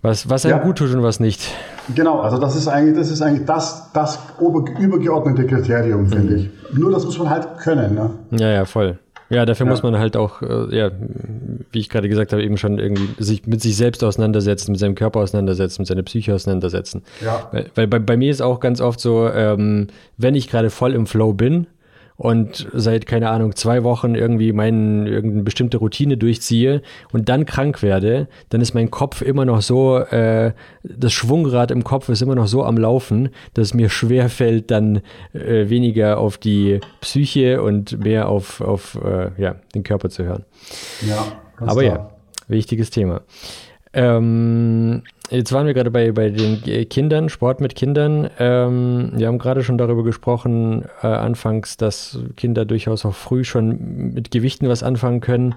was, was einem ja. gut tut und was nicht. Genau, also das ist eigentlich das, ist eigentlich das, das übergeordnete Kriterium, finde mhm. ich. Nur das muss man halt können. Ne? Ja, ja, voll. Ja, dafür ja. muss man halt auch, äh, ja, wie ich gerade gesagt habe, eben schon irgendwie sich mit sich selbst auseinandersetzen, mit seinem Körper auseinandersetzen, mit seiner Psyche auseinandersetzen. Ja. Weil, weil bei, bei, mir ist auch ganz oft so, ähm, wenn ich gerade voll im Flow bin und seit, keine Ahnung, zwei Wochen irgendwie mein, irgendeine bestimmte Routine durchziehe und dann krank werde, dann ist mein Kopf immer noch so, äh, das Schwungrad im Kopf ist immer noch so am Laufen, dass es mir schwer fällt, dann äh, weniger auf die Psyche und mehr auf, auf äh, ja, den Körper zu hören. Ja, Aber klar. ja, wichtiges Thema. Ähm, jetzt waren wir gerade bei, bei den Kindern, Sport mit Kindern. Ähm, wir haben gerade schon darüber gesprochen, äh, anfangs, dass Kinder durchaus auch früh schon mit Gewichten was anfangen können.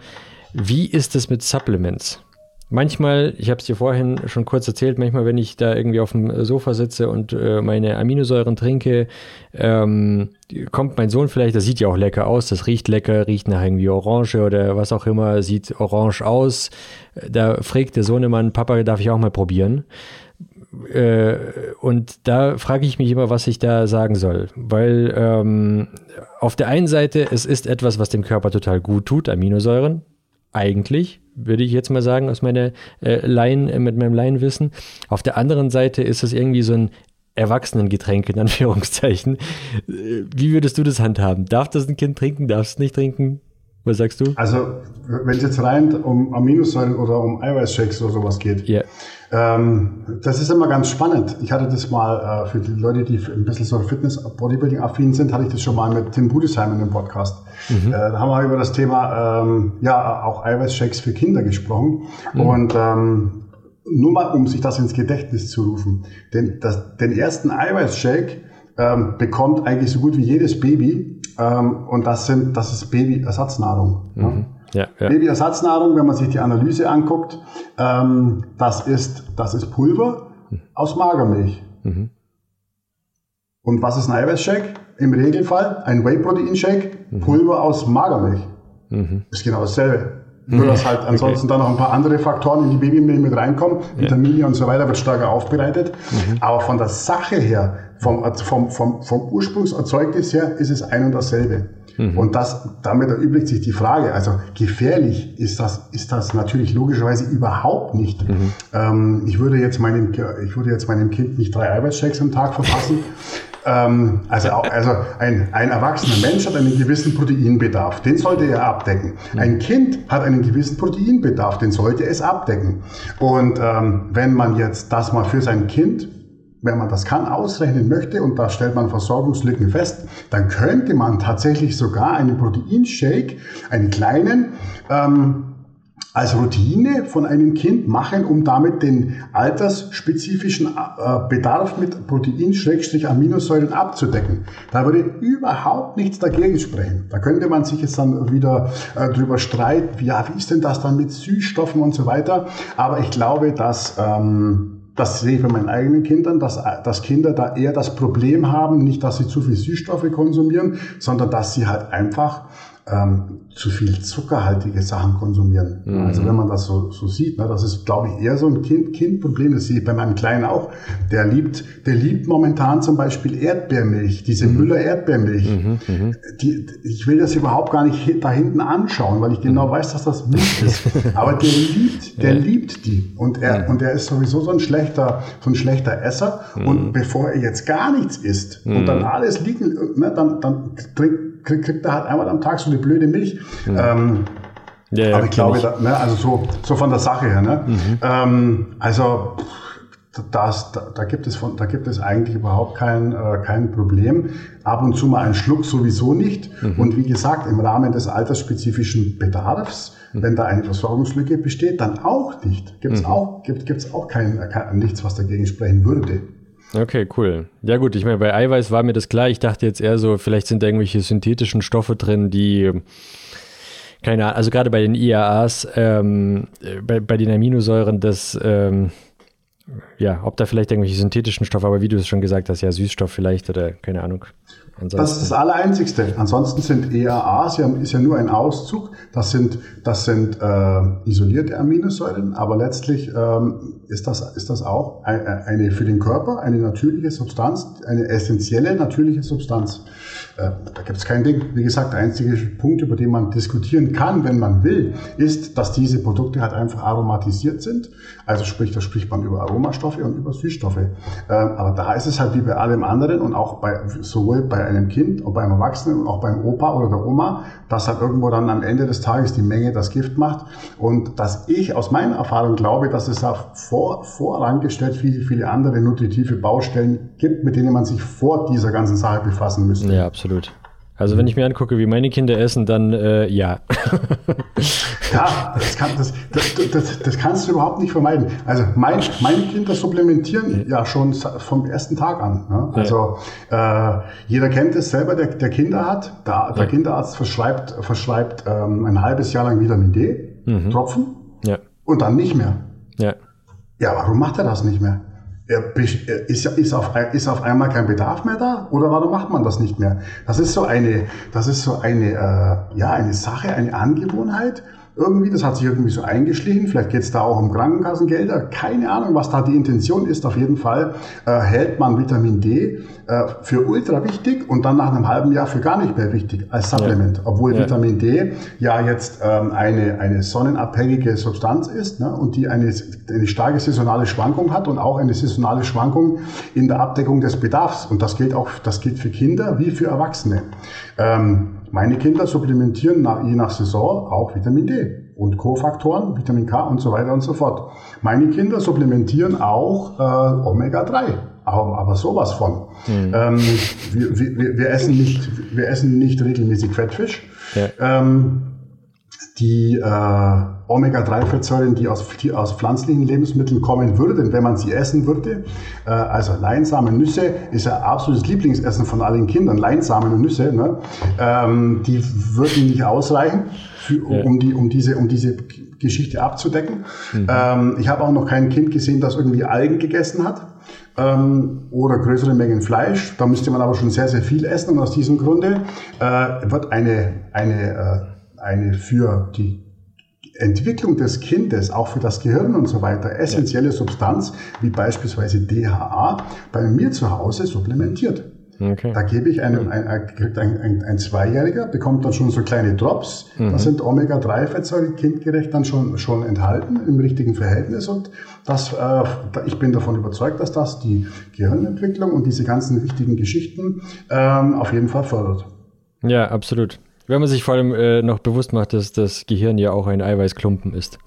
Wie ist es mit Supplements? Manchmal, ich habe es dir vorhin schon kurz erzählt, manchmal, wenn ich da irgendwie auf dem Sofa sitze und äh, meine Aminosäuren trinke, ähm, kommt mein Sohn vielleicht, das sieht ja auch lecker aus, das riecht lecker, riecht nach irgendwie Orange oder was auch immer, sieht orange aus. Da fragt der Sohnemann, Papa, darf ich auch mal probieren? Äh, und da frage ich mich immer, was ich da sagen soll. Weil ähm, auf der einen Seite, es ist etwas, was dem Körper total gut tut, Aminosäuren, eigentlich, würde ich jetzt mal sagen, aus meiner äh, Laien, äh, mit meinem Laienwissen. Auf der anderen Seite ist es irgendwie so ein Erwachsenengetränk in (laughs) Anführungszeichen. Äh, wie würdest du das handhaben? Darf das ein Kind trinken? Darf es nicht trinken? Was sagst du? Also, wenn es jetzt rein um Aminosäuren oder um Eiweißshakes oder sowas geht, yeah. Ähm, das ist immer ganz spannend. Ich hatte das mal äh, für die Leute, die ein bisschen so Fitness-Bodybuilding-affin sind, hatte ich das schon mal mit Tim Budesheim in dem Podcast. Mhm. Äh, da haben wir über das Thema, ähm, ja, auch Eiweißshakes für Kinder gesprochen. Mhm. Und ähm, nur mal, um sich das ins Gedächtnis zu rufen. Den, das, den ersten Eiweißshake ähm, bekommt eigentlich so gut wie jedes Baby ähm, und das, sind, das ist Babyersatznahrung. Mhm. Ja, ja. Babyersatznahrung, wenn man sich die Analyse anguckt, ähm, das, ist, das ist Pulver mhm. aus Magermilch. Mhm. Und was ist ein Eiweißshake? Im Regelfall ein Whey-Protein-Shake, mhm. Pulver aus Magermilch. Mhm. Ist genau dasselbe. Nur dass halt ansonsten okay. dann noch ein paar andere Faktoren in die Babymilch mit reinkommen. Vitamine ja. und so weiter wird stärker aufbereitet. Mhm. Aber von der Sache her, vom, vom, vom, vom Ursprungserzeugnis her, ist es ein und dasselbe. Mhm. Und das, damit erübrigt sich die Frage, also gefährlich ist das, ist das natürlich logischerweise überhaupt nicht. Mhm. Ähm, ich würde jetzt meinem, ich würde jetzt meinem Kind nicht drei Eiweißshakes am Tag verpassen. (laughs) Ähm, also, also ein, ein erwachsener Mensch hat einen gewissen Proteinbedarf, den sollte er abdecken. Ein Kind hat einen gewissen Proteinbedarf, den sollte es abdecken. Und ähm, wenn man jetzt das mal für sein Kind wenn man das kann, ausrechnen möchte und da stellt man Versorgungslücken fest, dann könnte man tatsächlich sogar einen Proteinshake, einen kleinen, ähm, als Routine von einem Kind machen, um damit den altersspezifischen äh, Bedarf mit Protein-Aminosäuren abzudecken. Da würde überhaupt nichts dagegen sprechen. Da könnte man sich jetzt dann wieder äh, drüber streiten, ja, wie ist denn das dann mit Süßstoffen und so weiter. Aber ich glaube, dass ähm, das sehe ich bei meinen eigenen Kindern, dass, dass Kinder da eher das Problem haben, nicht, dass sie zu viel Süßstoffe konsumieren, sondern dass sie halt einfach ähm, zu viel zuckerhaltige Sachen konsumieren. Mhm. Also wenn man das so, so sieht, ne, das ist, glaube ich, eher so ein kind, Kindproblem. Das sehe ich bei meinem Kleinen auch. Der liebt, der liebt momentan zum Beispiel Erdbeermilch, diese mhm. Müller Erdbeermilch. Mhm, mhm. Die, ich will das überhaupt gar nicht da hinten anschauen, weil ich genau mhm. weiß, dass das Milch ist. (laughs) Aber der liebt, der ja. liebt die. Und er, und er ist sowieso so ein schlechter, so ein schlechter Esser. Und bevor er jetzt gar nichts isst und dann alles liegen, ne, dann, dann trinkt kriegt, kriegt er halt einmal am Tag so eine blöde Milch. Mhm. Ähm, ja, ja, aber ich glaube, ich. Da, ne, also so, so von der Sache her. Ne? Mhm. Ähm, also das, da, da, gibt es von, da gibt es eigentlich überhaupt kein, äh, kein Problem. Ab und zu mal ein Schluck sowieso nicht. Mhm. Und wie gesagt, im Rahmen des altersspezifischen Bedarfs, mhm. wenn da eine Versorgungslücke besteht, dann auch nicht. Gibt es mhm. auch, gibt, gibt's auch kein, kein, nichts, was dagegen sprechen würde. Okay, cool. Ja gut, ich meine, bei Eiweiß war mir das klar. Ich dachte jetzt eher so, vielleicht sind da irgendwelche synthetischen Stoffe drin, die, keine Ahnung, also gerade bei den IAAs, ähm, bei, bei den Aminosäuren, das, ähm, ja, ob da vielleicht irgendwelche synthetischen Stoffe, aber wie du es schon gesagt hast, ja, Süßstoff vielleicht oder keine Ahnung. Ansonsten. Das ist das Allereinzigste. Ansonsten sind EAAs, ja, ist ja nur ein Auszug, das sind, das sind äh, isolierte Aminosäuren, aber letztlich ähm, ist, das, ist das auch eine, eine für den Körper eine natürliche Substanz, eine essentielle natürliche Substanz. Äh, da gibt es kein Ding. Wie gesagt, der einzige Punkt, über den man diskutieren kann, wenn man will, ist, dass diese Produkte halt einfach aromatisiert sind. Also sprich, da spricht man über Aromastoffe und über Süßstoffe. Ähm, aber da ist es halt wie bei allem anderen und auch bei, sowohl bei einem Kind und beim Erwachsenen und auch beim Opa oder der Oma, dass halt irgendwo dann am Ende des Tages die Menge das Gift macht. Und dass ich aus meiner Erfahrung glaube, dass es da vor, vorangestellt viele, viele andere nutritive Baustellen gibt, mit denen man sich vor dieser ganzen Sache befassen müsste. Ja, absolut. Also wenn ich mir angucke, wie meine Kinder essen, dann äh, ja. (laughs) ja, das, kann, das, das, das, kannst du überhaupt nicht vermeiden. Also mein, meine Kinder supplementieren ja schon vom ersten Tag an. Ne? Also äh, jeder kennt es selber, der, der Kinder hat. Der, der ja. Kinderarzt verschreibt, verschreibt ähm, ein halbes Jahr lang Vitamin D, mhm. Tropfen, ja. und dann nicht mehr. Ja. Ja, warum macht er das nicht mehr? Ist, ist, auf, ist auf einmal kein Bedarf mehr da oder warum macht man das nicht mehr? Das ist so eine, das ist so eine, äh, ja, eine Sache, eine Angewohnheit, irgendwie, das hat sich irgendwie so eingeschlichen. Vielleicht geht es da auch um Krankenkassengelder. Keine Ahnung, was da die Intention ist. Auf jeden Fall äh, hält man Vitamin D äh, für ultra wichtig und dann nach einem halben Jahr für gar nicht mehr wichtig als Supplement. Ja. Obwohl ja. Vitamin D ja jetzt ähm, eine, eine sonnenabhängige Substanz ist ne, und die eine, eine starke saisonale Schwankung hat und auch eine saisonale Schwankung in der Abdeckung des Bedarfs. Und das gilt auch, das gilt für Kinder wie für Erwachsene. Ähm, meine Kinder supplementieren nach, je nach Saison auch Vitamin D und Kofaktoren, Vitamin K und so weiter und so fort. Meine Kinder supplementieren auch äh, Omega-3, aber, aber sowas von. Mhm. Ähm, wir, wir, wir, essen nicht, wir essen nicht regelmäßig Fettfisch. Ja. Ähm, die äh, Omega-3-Fettsäuren, die aus, die aus pflanzlichen Lebensmitteln kommen würden, wenn man sie essen würde. Äh, also Leinsamen, Nüsse ist ja absolutes Lieblingsessen von allen Kindern. Leinsamen und Nüsse, ne? ähm, die würden nicht ausreichen, für, um, die, um, diese, um diese Geschichte abzudecken. Mhm. Ähm, ich habe auch noch kein Kind gesehen, das irgendwie Algen gegessen hat ähm, oder größere Mengen Fleisch. Da müsste man aber schon sehr, sehr viel essen und aus diesem Grunde äh, wird eine, eine, äh, eine für die Entwicklung des Kindes, auch für das Gehirn und so weiter, essentielle Substanz, wie beispielsweise DHA, bei mir zu Hause supplementiert. Okay. Da gebe ich einem, ein, ein, ein, ein, Zweijähriger, bekommt dann schon so kleine Drops. Mhm. Da sind Omega-3-Fettsäuren kindgerecht dann schon, schon enthalten im richtigen Verhältnis. Und das, äh, ich bin davon überzeugt, dass das die Gehirnentwicklung und diese ganzen wichtigen Geschichten ähm, auf jeden Fall fördert. Ja, absolut. Wenn man sich vor allem äh, noch bewusst macht, dass das Gehirn ja auch ein Eiweißklumpen ist.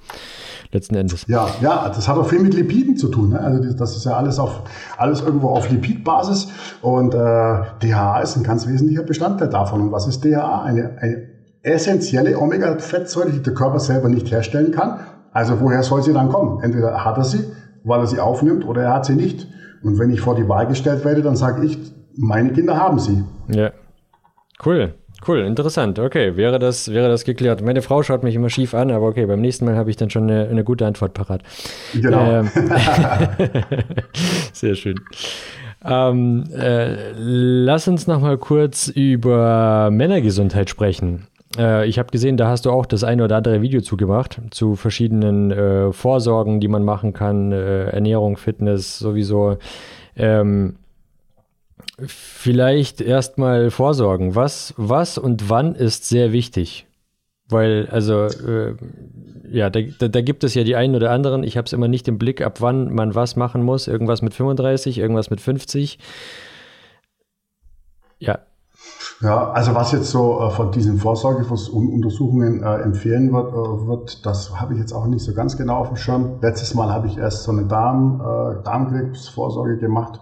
Letzten Endes. Ja, ja, das hat auch viel mit Lipiden zu tun. Ne? Also das ist ja alles auf alles irgendwo auf Lipidbasis und äh, DHA ist ein ganz wesentlicher Bestandteil davon. Und was ist DHA? Eine, eine essentielle Omega-Fettsäure, die der Körper selber nicht herstellen kann. Also woher soll sie dann kommen? Entweder hat er sie, weil er sie aufnimmt, oder er hat sie nicht. Und wenn ich vor die Wahl gestellt werde, dann sage ich, meine Kinder haben sie. Ja, cool. Cool, interessant. Okay, wäre das, wäre das geklärt. Meine Frau schaut mich immer schief an, aber okay, beim nächsten Mal habe ich dann schon eine, eine gute Antwort parat. Genau. Ähm, (laughs) sehr schön. Ähm, äh, lass uns noch mal kurz über Männergesundheit sprechen. Äh, ich habe gesehen, da hast du auch das eine oder andere Video zugemacht zu verschiedenen äh, Vorsorgen, die man machen kann, äh, Ernährung, Fitness sowieso. Ähm, Vielleicht erstmal vorsorgen. Was, was und wann ist sehr wichtig? Weil, also, äh, ja, da, da, da, gibt es ja die einen oder anderen. Ich habe es immer nicht im Blick, ab wann man was machen muss. Irgendwas mit 35, irgendwas mit 50. Ja. Ja, also was jetzt so äh, von diesen Vorsorgeuntersuchungen äh, empfehlen wird, äh, wird, das habe ich jetzt auch nicht so ganz genau auf dem Schirm. Letztes Mal habe ich erst so eine Darm, äh, Darmkrebsvorsorge gemacht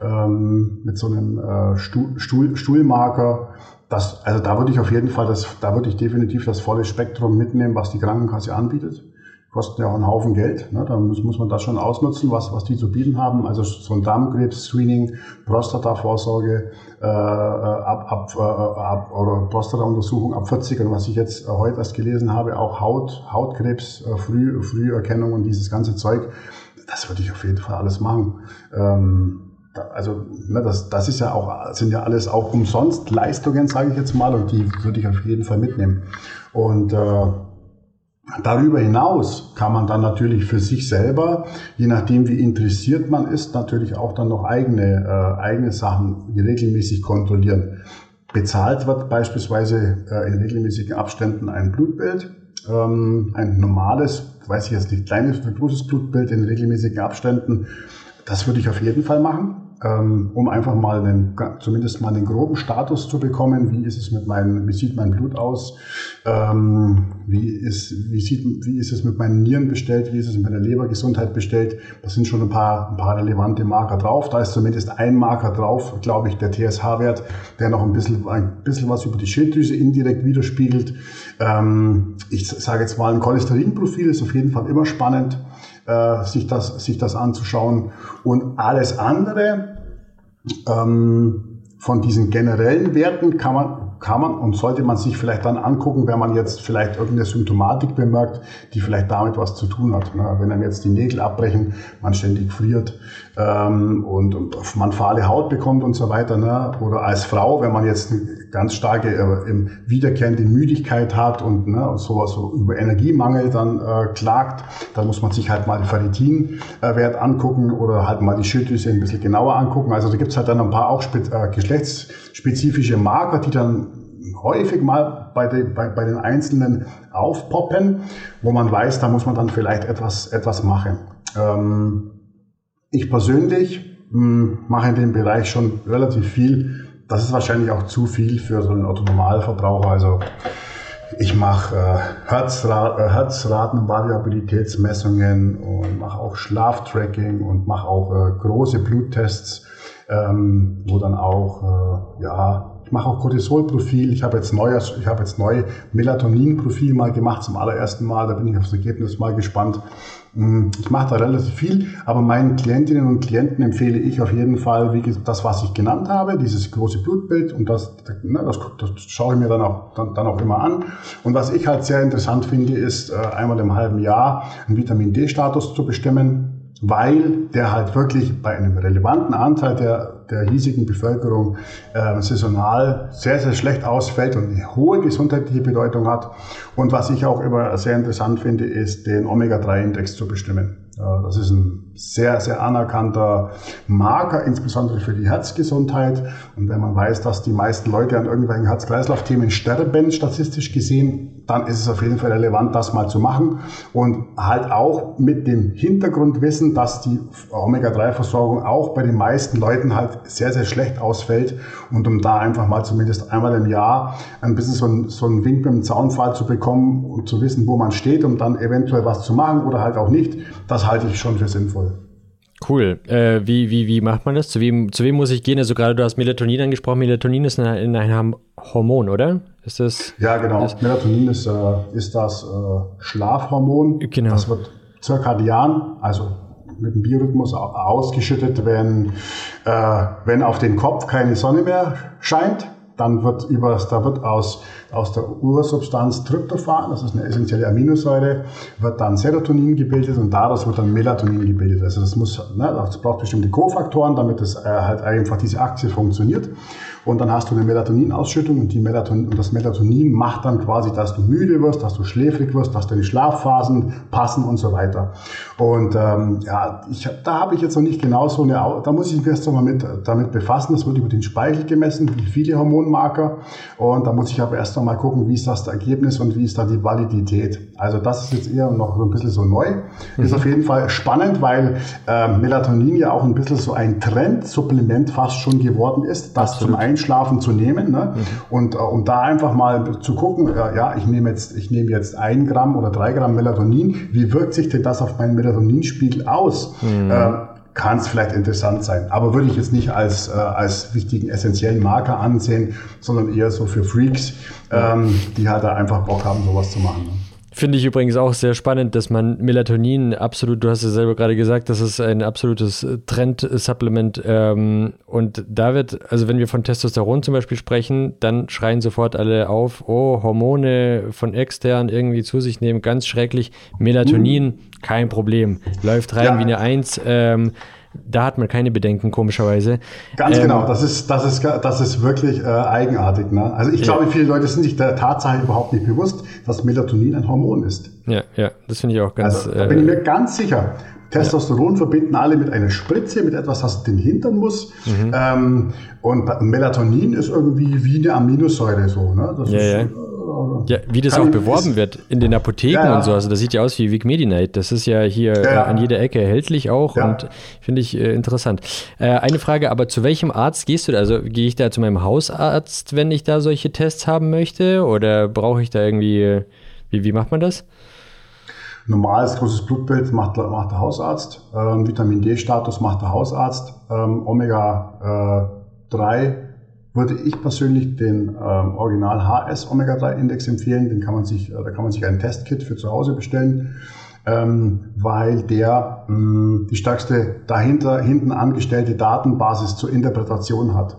ähm, mit so einem äh, Stuhl, Stuhl, Stuhlmarker. Das, also da würde ich auf jeden Fall, das, da würde ich definitiv das volle Spektrum mitnehmen, was die Krankenkasse anbietet. Kosten ja auch einen Haufen Geld. Ne? Da muss, muss man das schon ausnutzen, was, was die zu bieten haben. Also so ein Darmkrebs-Screening, Prostata-Vorsorge, äh, ab, ab, äh, ab, oder Prostata-Untersuchung ab 40 und was ich jetzt äh, heute erst gelesen habe, auch Haut, Hautkrebs, äh, Früh, Früherkennung und dieses ganze Zeug. Das würde ich auf jeden Fall alles machen. Ähm, also ne, das, das ist ja auch, sind ja alles auch umsonst Leistungen, sage ich jetzt mal, und die würde ich auf jeden Fall mitnehmen. Und äh, darüber hinaus kann man dann natürlich für sich selber, je nachdem wie interessiert man ist, natürlich auch dann noch eigene, äh, eigene Sachen regelmäßig kontrollieren. Bezahlt wird beispielsweise äh, in regelmäßigen Abständen ein Blutbild ähm, ein normales, weiß ich jetzt nicht, kleines oder großes Blutbild in regelmäßigen Abständen. Das würde ich auf jeden Fall machen um einfach mal einen, zumindest mal einen groben Status zu bekommen. Wie ist es mit meinem, wie sieht mein Blut aus? Ähm, wie ist, wie sieht, wie ist es mit meinen Nieren bestellt? Wie ist es mit meiner Lebergesundheit bestellt? Da sind schon ein paar, ein paar relevante Marker drauf. Da ist zumindest ein Marker drauf, glaube ich, der TSH-Wert, der noch ein bisschen, ein bisschen was über die Schilddrüse indirekt widerspiegelt. Ähm, ich sage jetzt mal, ein Cholesterinprofil ist auf jeden Fall immer spannend äh, sich, das, sich das anzuschauen. Und alles andere ähm, von diesen generellen Werten kann man kann man und sollte man sich vielleicht dann angucken, wenn man jetzt vielleicht irgendeine Symptomatik bemerkt, die vielleicht damit was zu tun hat. Ne? Wenn dann jetzt die Nägel abbrechen, man ständig friert ähm, und, und man fahle Haut bekommt und so weiter. Ne? Oder als Frau, wenn man jetzt ganz starke äh, wiederkehrende Müdigkeit hat und ne, sowas so über Energiemangel dann äh, klagt, dann muss man sich halt mal den Ferritinwert angucken oder halt mal die Schilddrüse ein bisschen genauer angucken. Also da gibt's halt dann ein paar auch äh, geschlechtsspezifische Marker, die dann häufig mal bei, de, bei, bei den Einzelnen aufpoppen, wo man weiß, da muss man dann vielleicht etwas, etwas machen. Ähm, ich persönlich hm, mache in dem Bereich schon relativ viel. Das ist wahrscheinlich auch zu viel für so einen Autonormalverbraucher. Also ich mache äh, Herzra äh, Herzratenvariabilitätsmessungen und mache auch Schlaftracking und mache auch äh, große Bluttests, ähm, wo dann auch äh, ja ich mache auch Cortisolprofil. Ich habe jetzt neu, ich habe jetzt neu Melatoninprofil mal gemacht zum allerersten Mal. Da bin ich aufs Ergebnis mal gespannt. Hm, ich mache da relativ viel, aber meinen Klientinnen und Klienten empfehle ich auf jeden Fall, wie das, was ich genannt habe, dieses große Blutbild und das, ne, das, das schaue ich mir dann auch, dann, dann, auch immer an. Und was ich halt sehr interessant finde, ist äh, einmal im halben Jahr einen Vitamin D-Status zu bestimmen weil der halt wirklich bei einem relevanten Anteil der, der hiesigen Bevölkerung äh, saisonal sehr, sehr schlecht ausfällt und eine hohe gesundheitliche Bedeutung hat. Und was ich auch immer sehr interessant finde, ist den Omega-3-Index zu bestimmen. Das ist ein sehr, sehr anerkannter Marker, insbesondere für die Herzgesundheit. Und wenn man weiß, dass die meisten Leute an irgendwelchen Herz-Kreislauf-Themen sterben, statistisch gesehen, dann ist es auf jeden Fall relevant, das mal zu machen. Und halt auch mit dem Hintergrundwissen, dass die Omega-3-Versorgung auch bei den meisten Leuten halt sehr, sehr schlecht ausfällt. Und um da einfach mal zumindest einmal im Jahr ein bisschen so ein, so ein Wink mit dem Zaunpfahl zu bekommen und zu wissen, wo man steht, um dann eventuell was zu machen oder halt auch nicht, das halte ich schon für sinnvoll. Cool. Äh, wie, wie, wie macht man das? Zu wem, zu wem muss ich gehen? Also gerade du hast Melatonin angesprochen. Melatonin ist ein, ein Hormon, oder? Ist das? Ja, genau. Das Melatonin ist, äh, ist das äh, Schlafhormon. Genau. Das wird zirkadian, also mit dem Biorhythmus ausgeschüttet, wenn, äh, wenn auf den Kopf keine Sonne mehr scheint. Dann wird über, da wird aus aus der Ursubstanz Tryptophan, das ist eine essentielle Aminosäure, wird dann Serotonin gebildet und daraus wird dann Melatonin gebildet. Also das muss, ne, das braucht bestimmte Kofaktoren, damit es äh, halt einfach diese Aktie funktioniert. Und dann hast du eine Melatoninausschüttung und, die Melatonin, und das Melatonin macht dann quasi, dass du müde wirst, dass du schläfrig wirst, dass deine Schlafphasen passen und so weiter. Und ähm, ja, ich, da habe ich jetzt noch nicht genau so eine, da muss ich mich erst mal mit, damit befassen. Das wird über den Speichel gemessen, wie viele Hormonmarker. Und da muss ich aber erst mal gucken, wie ist das Ergebnis und wie ist da die Validität. Also das ist jetzt eher noch so ein bisschen so neu. Mhm. Ist auf jeden Fall spannend, weil äh, Melatonin ja auch ein bisschen so ein Trendsupplement fast schon geworden ist, das Absolut. zum Einschlafen zu nehmen. Ne? Mhm. Und äh, um da einfach mal zu gucken, äh, ja, ich nehme jetzt, ich nehme jetzt ein Gramm oder drei Gramm Melatonin. Wie wirkt sich denn das auf meinen Melatoninspiegel aus? Mhm. Äh, kann es vielleicht interessant sein. Aber würde ich jetzt nicht als, äh, als wichtigen essentiellen Marker ansehen, sondern eher so für Freaks, ähm, die halt da einfach Bock haben, sowas zu machen. Finde ich übrigens auch sehr spannend, dass man Melatonin absolut, du hast es selber gerade gesagt, das ist ein absolutes Trend-Supplement. Ähm, und da wird, also wenn wir von Testosteron zum Beispiel sprechen, dann schreien sofort alle auf, oh, Hormone von extern irgendwie zu sich nehmen, ganz schrecklich. Melatonin, mhm. kein Problem. Läuft rein ja. wie eine Eins. Ähm, da hat man keine Bedenken, komischerweise. Ganz ähm, genau, das ist, das ist, das ist wirklich äh, eigenartig. Ne? Also ich ja. glaube, viele Leute sind sich der Tatsache überhaupt nicht bewusst, dass Melatonin ein Hormon ist. Ja, ja, das finde ich auch ganz. Also, da bin ich mir ganz sicher. Testosteron ja. verbinden alle mit einer Spritze, mit etwas, das den hintern muss. Mhm. Ähm, und Melatonin ist irgendwie wie eine Aminosäure so. Ne? Das ja, ist, ja. Äh, oder? Ja, wie das auch beworben ist, wird in den Apotheken ja, ja. und so. Also das sieht ja aus wie Vic Medi-Night. Das ist ja hier ja, äh, an jeder Ecke erhältlich auch und finde ich äh, interessant. Äh, eine Frage, aber zu welchem Arzt gehst du da? Also gehe ich da zu meinem Hausarzt, wenn ich da solche Tests haben möchte? Oder brauche ich da irgendwie, wie, wie macht man das? Normales großes Blutbild macht, macht der Hausarzt. Ähm, Vitamin D-Status macht der Hausarzt. Ähm, Omega äh, 3 würde ich persönlich den ähm, Original HS Omega 3 Index empfehlen. Den kann man sich, äh, da kann man sich ein Testkit für zu Hause bestellen, ähm, weil der mh, mm, die stärkste dahinter hinten angestellte Datenbasis zur Interpretation hat.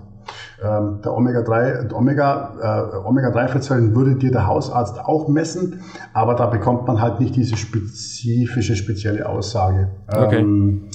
Ähm, der Omega-3 Omega, äh, Omega-3-Fettsäuren würde dir der Hausarzt auch messen, aber da bekommt man halt nicht diese spezifische, spezielle Aussage. Okay. Ähm,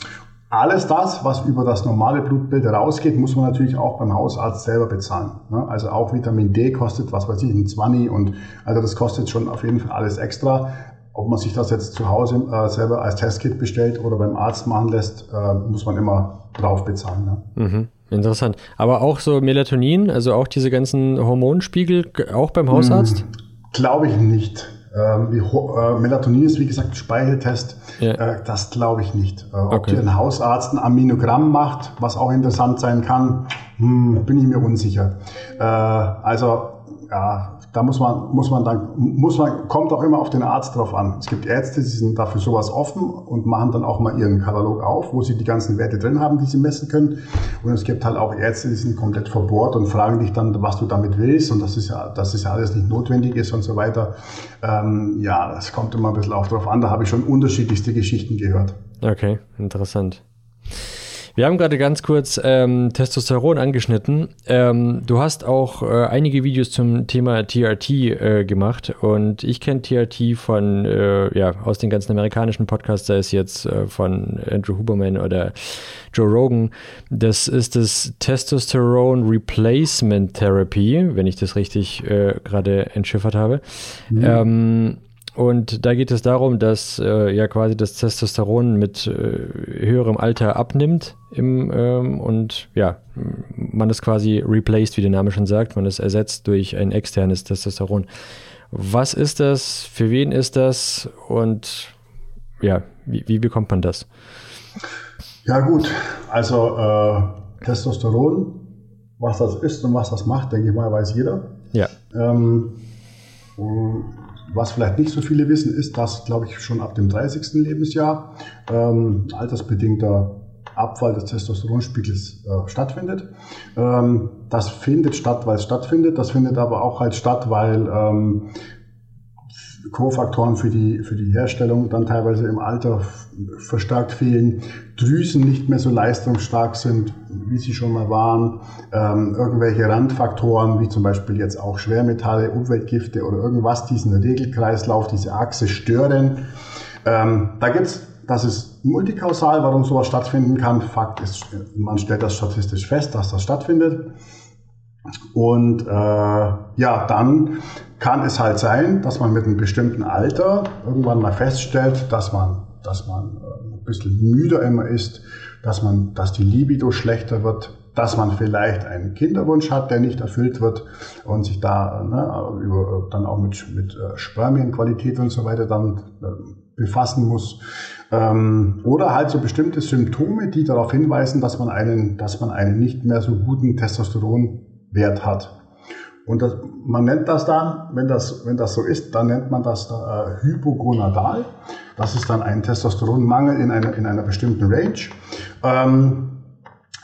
alles das, was über das normale Blutbild rausgeht, muss man natürlich auch beim Hausarzt selber bezahlen. Ne? Also auch Vitamin D kostet, was weiß ich, ein 20 und also das kostet schon auf jeden Fall alles extra. Ob man sich das jetzt zu Hause äh, selber als Testkit bestellt oder beim Arzt machen lässt, äh, muss man immer drauf bezahlen. Ne? Mhm. Interessant. Aber auch so Melatonin, also auch diese ganzen Hormonspiegel, auch beim Hausarzt? Hm, glaube ich nicht. Ähm, äh, Melatonin ist, wie gesagt, Speicheltest. Ja. Äh, das glaube ich nicht. Äh, ob okay. dir ein Hausarzt ein Aminogramm macht, was auch interessant sein kann, hm, bin ich mir unsicher. Also, ja, da muss man, muss man dann, muss man, kommt auch immer auf den Arzt drauf an. Es gibt Ärzte, die sind dafür sowas offen und machen dann auch mal ihren Katalog auf, wo sie die ganzen Werte drin haben, die sie messen können. Und es gibt halt auch Ärzte, die sind komplett verbohrt und fragen dich dann, was du damit willst und das ist ja, dass es ja alles nicht notwendig ist und so weiter. Ähm, ja, das kommt immer ein bisschen auch drauf an. Da habe ich schon unterschiedlichste Geschichten gehört. Okay, interessant. Wir haben gerade ganz kurz ähm, Testosteron angeschnitten. Ähm, du hast auch äh, einige Videos zum Thema TRT äh, gemacht und ich kenne TRT von, äh, ja, aus den ganzen amerikanischen Podcasts, sei es jetzt äh, von Andrew Huberman oder Joe Rogan. Das ist das Testosterone Replacement Therapy, wenn ich das richtig äh, gerade entschifft habe. Mhm. Ähm, und da geht es darum, dass äh, ja quasi das Testosteron mit äh, höherem Alter abnimmt im, ähm, und ja, man es quasi replaced, wie der Name schon sagt, man es ersetzt durch ein externes Testosteron. Was ist das? Für wen ist das? Und ja, wie, wie bekommt man das? Ja gut, also äh, Testosteron, was das ist und was das macht, denke ich mal, weiß jeder. Ja. Ähm, was vielleicht nicht so viele wissen, ist, dass, glaube ich, schon ab dem 30. Lebensjahr ähm, altersbedingter Abfall des Testosteronspiegels äh, stattfindet. Ähm, das findet statt, weil es stattfindet. Das findet aber auch halt statt, weil ähm, Kofaktoren für die, für die Herstellung dann teilweise im Alter verstärkt fehlen, Drüsen nicht mehr so leistungsstark sind, wie sie schon mal waren, ähm, irgendwelche Randfaktoren, wie zum Beispiel jetzt auch Schwermetalle, Umweltgifte oder irgendwas diesen Regelkreislauf, diese Achse stören. Ähm, da gibt's das ist multikausal, warum sowas stattfinden kann. Fakt ist, man stellt das statistisch fest, dass das stattfindet. Und äh, ja, dann kann es halt sein, dass man mit einem bestimmten Alter irgendwann mal feststellt, dass man, dass man äh, ein bisschen müder immer ist, dass man, dass die Libido schlechter wird, dass man vielleicht einen Kinderwunsch hat, der nicht erfüllt wird und sich da ne, über, dann auch mit, mit äh, Spermienqualität und so weiter dann äh, befassen muss. Ähm, oder halt so bestimmte Symptome, die darauf hinweisen, dass man einen, dass man einen nicht mehr so guten Testosteron Wert hat. Und das, man nennt das dann, wenn das, wenn das so ist, dann nennt man das äh, Hypogonadal. Das ist dann ein Testosteronmangel in einer, in einer bestimmten Range. Ähm,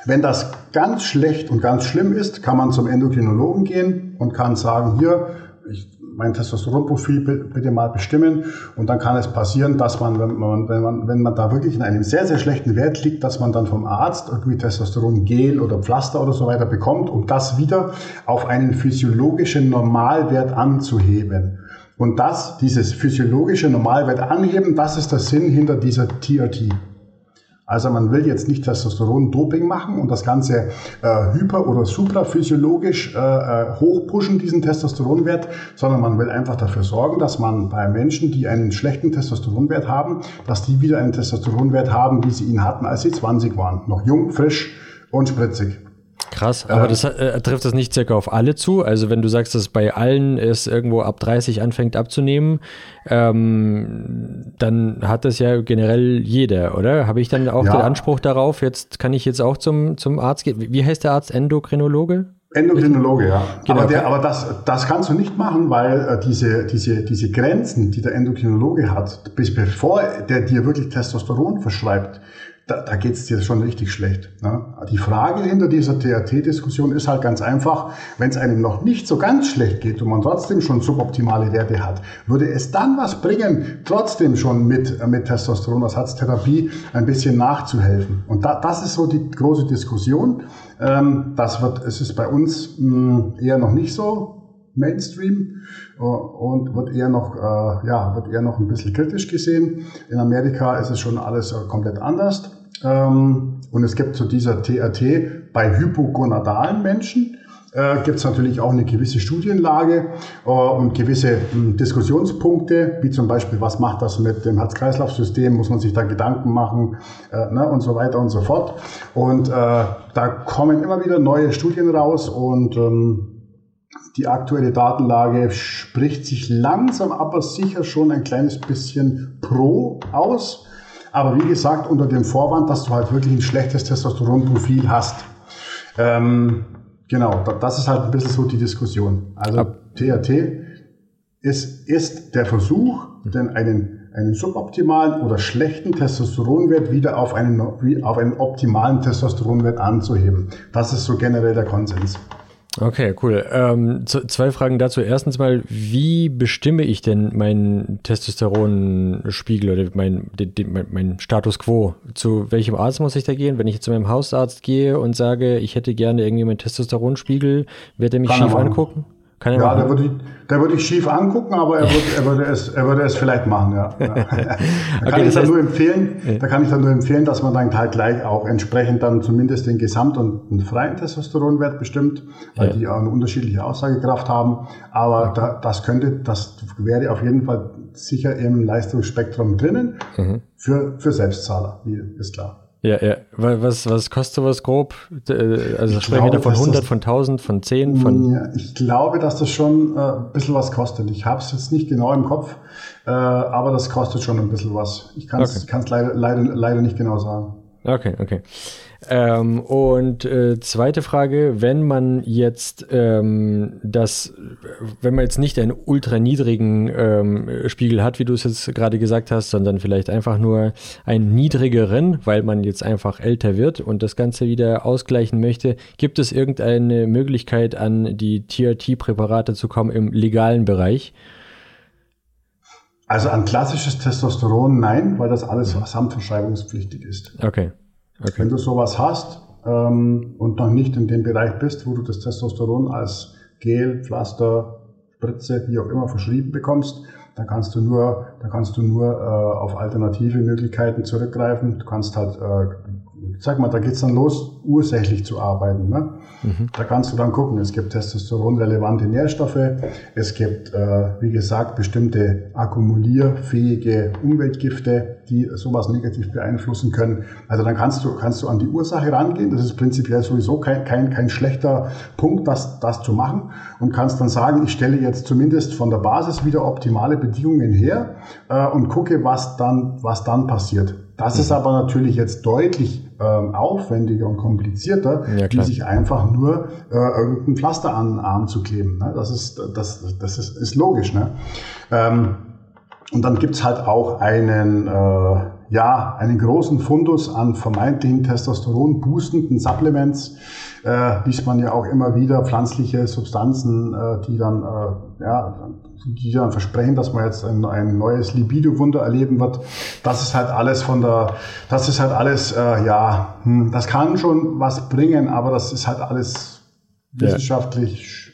wenn das ganz schlecht und ganz schlimm ist, kann man zum Endokrinologen gehen und kann sagen, hier, ich, mein Testosteronprofil bitte mal bestimmen. Und dann kann es passieren, dass man, wenn man, wenn man, wenn man da wirklich in einem sehr, sehr schlechten Wert liegt, dass man dann vom Arzt irgendwie Testosterongel oder Pflaster oder so weiter bekommt, um das wieder auf einen physiologischen Normalwert anzuheben. Und das, dieses physiologische Normalwert anheben, das ist der Sinn hinter dieser TRT. Also man will jetzt nicht Testosteron-Doping machen und das Ganze äh, hyper- oder supraphysiologisch äh, äh, hochpushen, diesen Testosteronwert, sondern man will einfach dafür sorgen, dass man bei Menschen, die einen schlechten Testosteronwert haben, dass die wieder einen Testosteronwert haben, wie sie ihn hatten, als sie 20 waren. Noch jung, frisch und spritzig. Krass, aber äh, das äh, trifft das nicht circa auf alle zu? Also wenn du sagst, dass bei allen es irgendwo ab 30 anfängt abzunehmen, ähm, dann hat das ja generell jeder, oder? Habe ich dann auch ja. den Anspruch darauf, jetzt kann ich jetzt auch zum, zum Arzt gehen? Wie heißt der Arzt? Endokrinologe? Endokrinologe, ja. Genau. Aber, der, aber das, das kannst du nicht machen, weil äh, diese, diese, diese Grenzen, die der Endokrinologe hat, bis bevor der dir wirklich Testosteron verschreibt, da, da geht es dir schon richtig schlecht. Ne? Die Frage hinter dieser TRT-Diskussion ist halt ganz einfach, wenn es einem noch nicht so ganz schlecht geht und man trotzdem schon suboptimale Werte hat, würde es dann was bringen, trotzdem schon mit, mit Testosteronersatztherapie ein bisschen nachzuhelfen? Und da, das ist so die große Diskussion. Ähm, das wird, es ist bei uns mh, eher noch nicht so Mainstream äh, und wird eher noch, äh, ja, wird eher noch ein bisschen kritisch gesehen. In Amerika ist es schon alles äh, komplett anders. Ähm, und es gibt zu dieser TRT bei hypogonadalen Menschen äh, gibt es natürlich auch eine gewisse Studienlage äh, und gewisse mh, hm, Diskussionspunkte, wie zum Beispiel, was macht das mit dem Herz-Kreislauf-System, muss man sich da Gedanken machen äh, ne, und so weiter und so fort. Und äh, da kommen immer wieder neue Studien raus und ähm, die aktuelle Datenlage spricht sich langsam aber sicher schon ein kleines bisschen pro aus. Aber wie gesagt, unter dem Vorwand, dass du halt wirklich ein schlechtes Testosteronprofil hast. Ähm, genau, das ist halt ein bisschen so die Diskussion. Also THT ist, ist der Versuch, denn einen, einen suboptimalen oder schlechten Testosteronwert wieder auf einen, auf einen optimalen Testosteronwert anzuheben. Das ist so generell der Konsens. Okay, cool. Ähm, zwei Fragen dazu. Erstens mal, wie bestimme ich denn meinen Testosteronspiegel oder mein, mein, mein, Status quo? Zu welchem Arzt muss ich da gehen? Wenn ich jetzt zu meinem Hausarzt gehe und sage, ich hätte gerne irgendwie meinen Testosteronspiegel, wird er mich Kann schief angucken? Kann ja, der würde, ich, der würde ich schief angucken, aber er würde, er würde, es, er würde es vielleicht machen, ja. (laughs) da, kann okay, ich dann nur empfehlen, da kann ich dann nur empfehlen, dass man dann halt gleich auch entsprechend dann zumindest den Gesamt- und den freien Testosteronwert bestimmt, weil ja. die auch eine unterschiedliche Aussagekraft haben. Aber da, das könnte, das wäre auf jeden Fall sicher im Leistungsspektrum drinnen mhm. für, für Selbstzahler, ist klar. Ja, ja. Was, was kostet sowas grob? Äh, also ich sprechen wir da von 100, das, von 1000, von 10? Von ja, ich glaube, dass das schon äh, ein bisschen was kostet. Ich habe es jetzt nicht genau im Kopf, äh, aber das kostet schon ein bisschen was. Ich kann es okay. leider, leider, leider nicht genau sagen. Okay, okay. Ähm, und äh, zweite Frage, wenn man jetzt ähm, das, wenn man jetzt nicht einen ultra niedrigen ähm, Spiegel hat, wie du es jetzt gerade gesagt hast, sondern vielleicht einfach nur einen niedrigeren, weil man jetzt einfach älter wird und das Ganze wieder ausgleichen möchte, gibt es irgendeine Möglichkeit, an die TRT-Präparate zu kommen im legalen Bereich? Also an klassisches Testosteron nein, weil das alles samtverschreibungspflichtig ist. Okay. Okay. Wenn du sowas hast ähm, und noch nicht in dem Bereich bist, wo du das Testosteron als Gel, Pflaster, Spritze, wie auch immer verschrieben bekommst, dann kannst du nur, dann kannst du nur äh, auf alternative Möglichkeiten zurückgreifen. Du kannst halt äh, sag mal, da geht's dann los, ursächlich zu arbeiten. Ne? Mhm. Da kannst du dann gucken, es gibt testosteronrelevante Nährstoffe, es gibt, äh, wie gesagt, bestimmte akkumulierfähige Umweltgifte, die sowas negativ beeinflussen können. Also dann kannst du, kannst du an die Ursache rangehen, das ist prinzipiell sowieso kein, kein, kein schlechter Punkt, das, das zu machen und kannst dann sagen, ich stelle jetzt zumindest von der Basis wieder optimale Bedingungen her äh, und gucke, was dann, was dann passiert. Das mhm. ist aber natürlich jetzt deutlich ähm, aufwendiger und komplizierter, ja, wie sich einfach nur äh, irgendein Pflaster an den Arm zu kleben. Ne? Das, ist, das, das ist, ist logisch. Ne? Ähm, und dann gibt's halt auch einen, äh, ja, einen großen Fundus an vermeintlichen Testosteron-boostenden Supplements, äh, liest man ja auch immer wieder, pflanzliche Substanzen, äh, die dann, äh, ja, die dann versprechen, dass man jetzt ein, ein neues Libido-Wunder erleben wird. Das ist halt alles von der, das ist halt alles, äh, ja, hm, das kann schon was bringen, aber das ist halt alles wissenschaftlich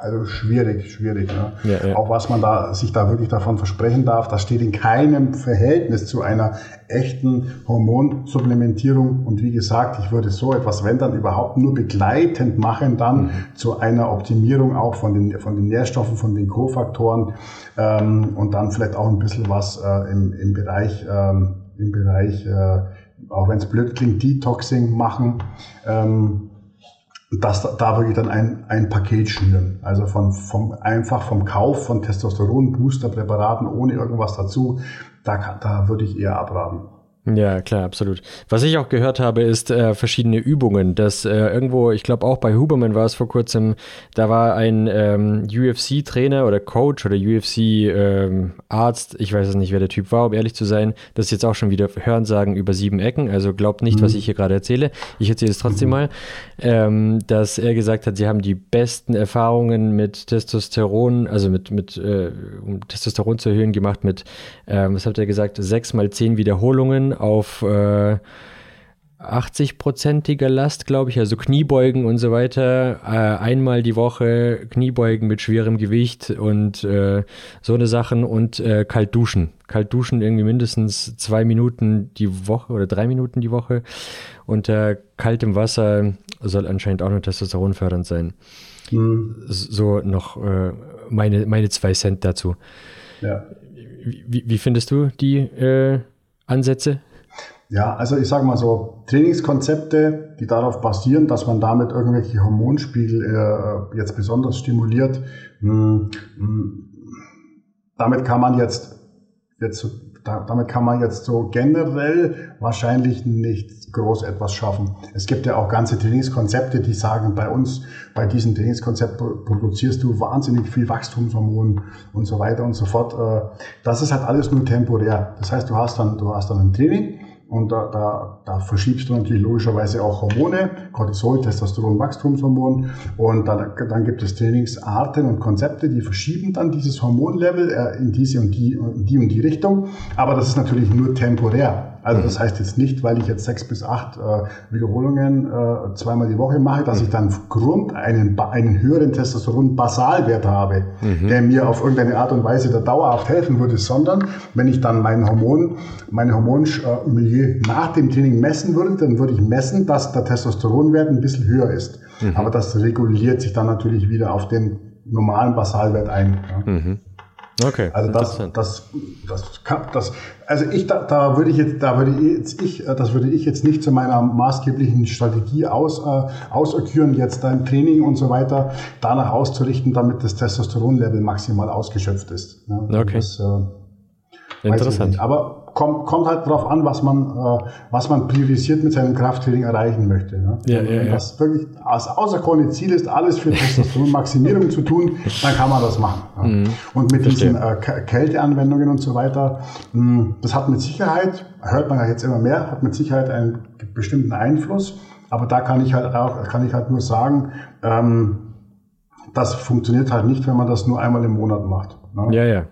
also schwierig, schwierig. Ne? Ja, ja. Auch was man da sich da wirklich davon versprechen darf, das steht in keinem Verhältnis zu einer echten Hormonsupplementierung. Und wie gesagt, ich würde so etwas, wenn dann überhaupt nur begleitend machen, dann mhm. zu einer Optimierung auch von den, von den Nährstoffen, von den Kofaktoren ähm, und dann vielleicht auch ein bisschen was äh, im, im Bereich, ähm, im Bereich, äh, auch wenn es blöd klingt, Detoxing machen. Ähm, das, da wirklich dann ein, ein Paket schnüren. Also von, vom, einfach vom Kauf von Testosteron-Booster-Präparaten ohne irgendwas dazu, da, da würde ich eher abraten. Ja, klar, absolut. Was ich auch gehört habe, ist äh, verschiedene Übungen. Dass äh, irgendwo, ich glaube auch bei Huberman war es vor kurzem, da war ein ähm, UFC-Trainer oder Coach oder UFC-Arzt, ähm, ich weiß es nicht, wer der Typ war, um ehrlich zu sein. Das ist jetzt auch schon wieder Hörensagen über sieben Ecken, also glaubt nicht, mhm. was ich hier gerade erzähle. Ich erzähle es trotzdem mhm. mal, ähm, dass er gesagt hat, sie haben die besten Erfahrungen mit Testosteron, also mit, mit äh, um Testosteron zu erhöhen, gemacht mit, ähm, was hat er gesagt, sechs mal zehn Wiederholungen auf äh, 80-prozentiger Last, glaube ich, also Kniebeugen und so weiter. Äh, einmal die Woche Kniebeugen mit schwerem Gewicht und äh, so eine Sachen und äh, kalt duschen. Kalt duschen irgendwie mindestens zwei Minuten die Woche oder drei Minuten die Woche. Unter kaltem Wasser soll anscheinend auch noch Testosteron fördernd sein. Mhm. So noch äh, meine, meine zwei Cent dazu. Ja. Wie, wie findest du die äh, Ansätze? Ja, also ich sage mal so, Trainingskonzepte, die darauf basieren, dass man damit irgendwelche Hormonspiegel äh, jetzt besonders stimuliert, mh, hm, mh, hm, damit kann man jetzt, jetzt da, damit kann man jetzt so generell wahrscheinlich nicht groß etwas schaffen. Es gibt ja auch ganze Trainingskonzepte, die sagen, bei uns, bei diesem Trainingskonzept produzierst du wahnsinnig viel Wachstumshormon und so weiter und so fort. Äh, das ist halt alles nur temporär. Das heißt, du hast dann, du hast dann ein Training, und da, da, da verschiebst du natürlich logischerweise auch Hormone, Cortisol, Testosteron, Wachstumshormon. Und dann, dann gibt es Trainingsarten und Konzepte, die verschieben dann dieses Hormonlevel äh, in diese und die, in die und die Richtung. Aber das ist natürlich nur temporär. Also das mhm. heißt jetzt nicht, weil ich jetzt sechs bis acht äh, Wiederholungen äh, zweimal die Woche mache, dass ich dann Grund einen, einen höheren Testosteron-Basalwert habe, mhm. der mir auf irgendeine Art und Weise da dauerhaft helfen würde, sondern wenn ich dann mein Hormon, mein Hormonmilieu nach dem Training messen würde, dann würde ich messen, dass der Testosteronwert ein bisschen höher ist. Mhm. Aber das reguliert sich dann natürlich wieder auf den normalen Basalwert ein. Ja. Mhm. Okay. Also das, das, das, das, also ich, da, da würde ich jetzt, da würde ich jetzt ich, das würde ich jetzt nicht zu meiner maßgeblichen Strategie aus, äh, auserküren, jetzt dein Training und so weiter danach auszurichten, damit das Testosteronlevel maximal ausgeschöpft ist. Ja, okay. Das, äh, Interessant. Aber kommt, kommt halt darauf an, was man, äh, was man priorisiert mit seinem Krafttraining erreichen möchte. Ne? Ja, ja, Wenn das wirklich als außerkorne Ziel ist, alles für Testosteronmaximierung zu tun, dann kann man das machen. Ja? Mhm. Und mit Verstehe. diesen äh, Kälteanwendungen und so weiter, mh, hm, das hat mit Sicherheit, hört man ja jetzt immer mehr, hat mit Sicherheit einen bestimmten Einfluss. Aber da kann ich halt auch, kann ich halt nur sagen, ähm, das funktioniert halt nicht, wenn man das nur einmal im Monat macht. Ne? Ja, ja.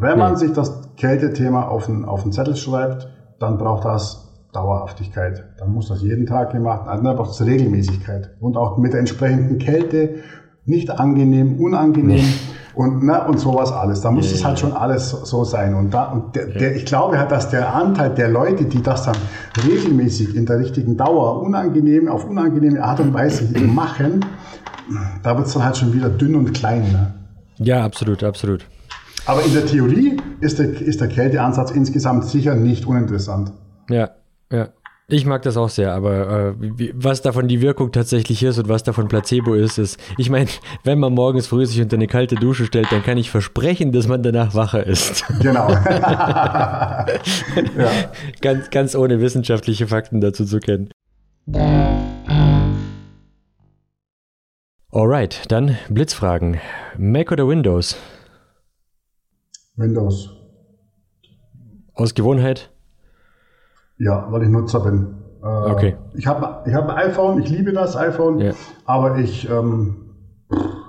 Wenn man sich das Kältethema auf den, auf den Zettel schreibt, dann braucht das Dauerhaftigkeit. Dann muss das jeden Tag gemacht werden. Dann braucht es Regelmäßigkeit. Und auch mit der entsprechenden Kälte, nicht angenehm, unangenehm und, ne, und sowas alles. Da muss es halt schon alles so sein. Und, da, und der, der, ich glaube halt, dass der Anteil der Leute, die das dann regelmäßig in der richtigen Dauer unangenehm, auf unangenehme Art und Weise machen, da wird es dann halt schon wieder dünn und klein. Ne? Ja, absolut, absolut. Aber in der Theorie ist der, ist der Kälteansatz insgesamt sicher nicht uninteressant. Ja, ja. Ich mag das auch sehr, aber äh, wie, was davon die Wirkung tatsächlich ist und was davon Placebo ist, ist, ich meine, (laughs) wenn man morgens früh sich unter eine kalte Dusche stellt, dann kann ich versprechen, dass man danach wacher ist. (laughs) Genau. (laughs) ja. ganz, ganz ohne wissenschaftliche Fakten dazu zu kennen. Alright, dann Blitzfragen. Mac oder Windows? Windows. Aus Gewohnheit? Ja, weil ich Nutzer bin. Äh, okay. Ich habe ich hab ein iPhone, ich liebe das iPhone, ja. aber ich ähm,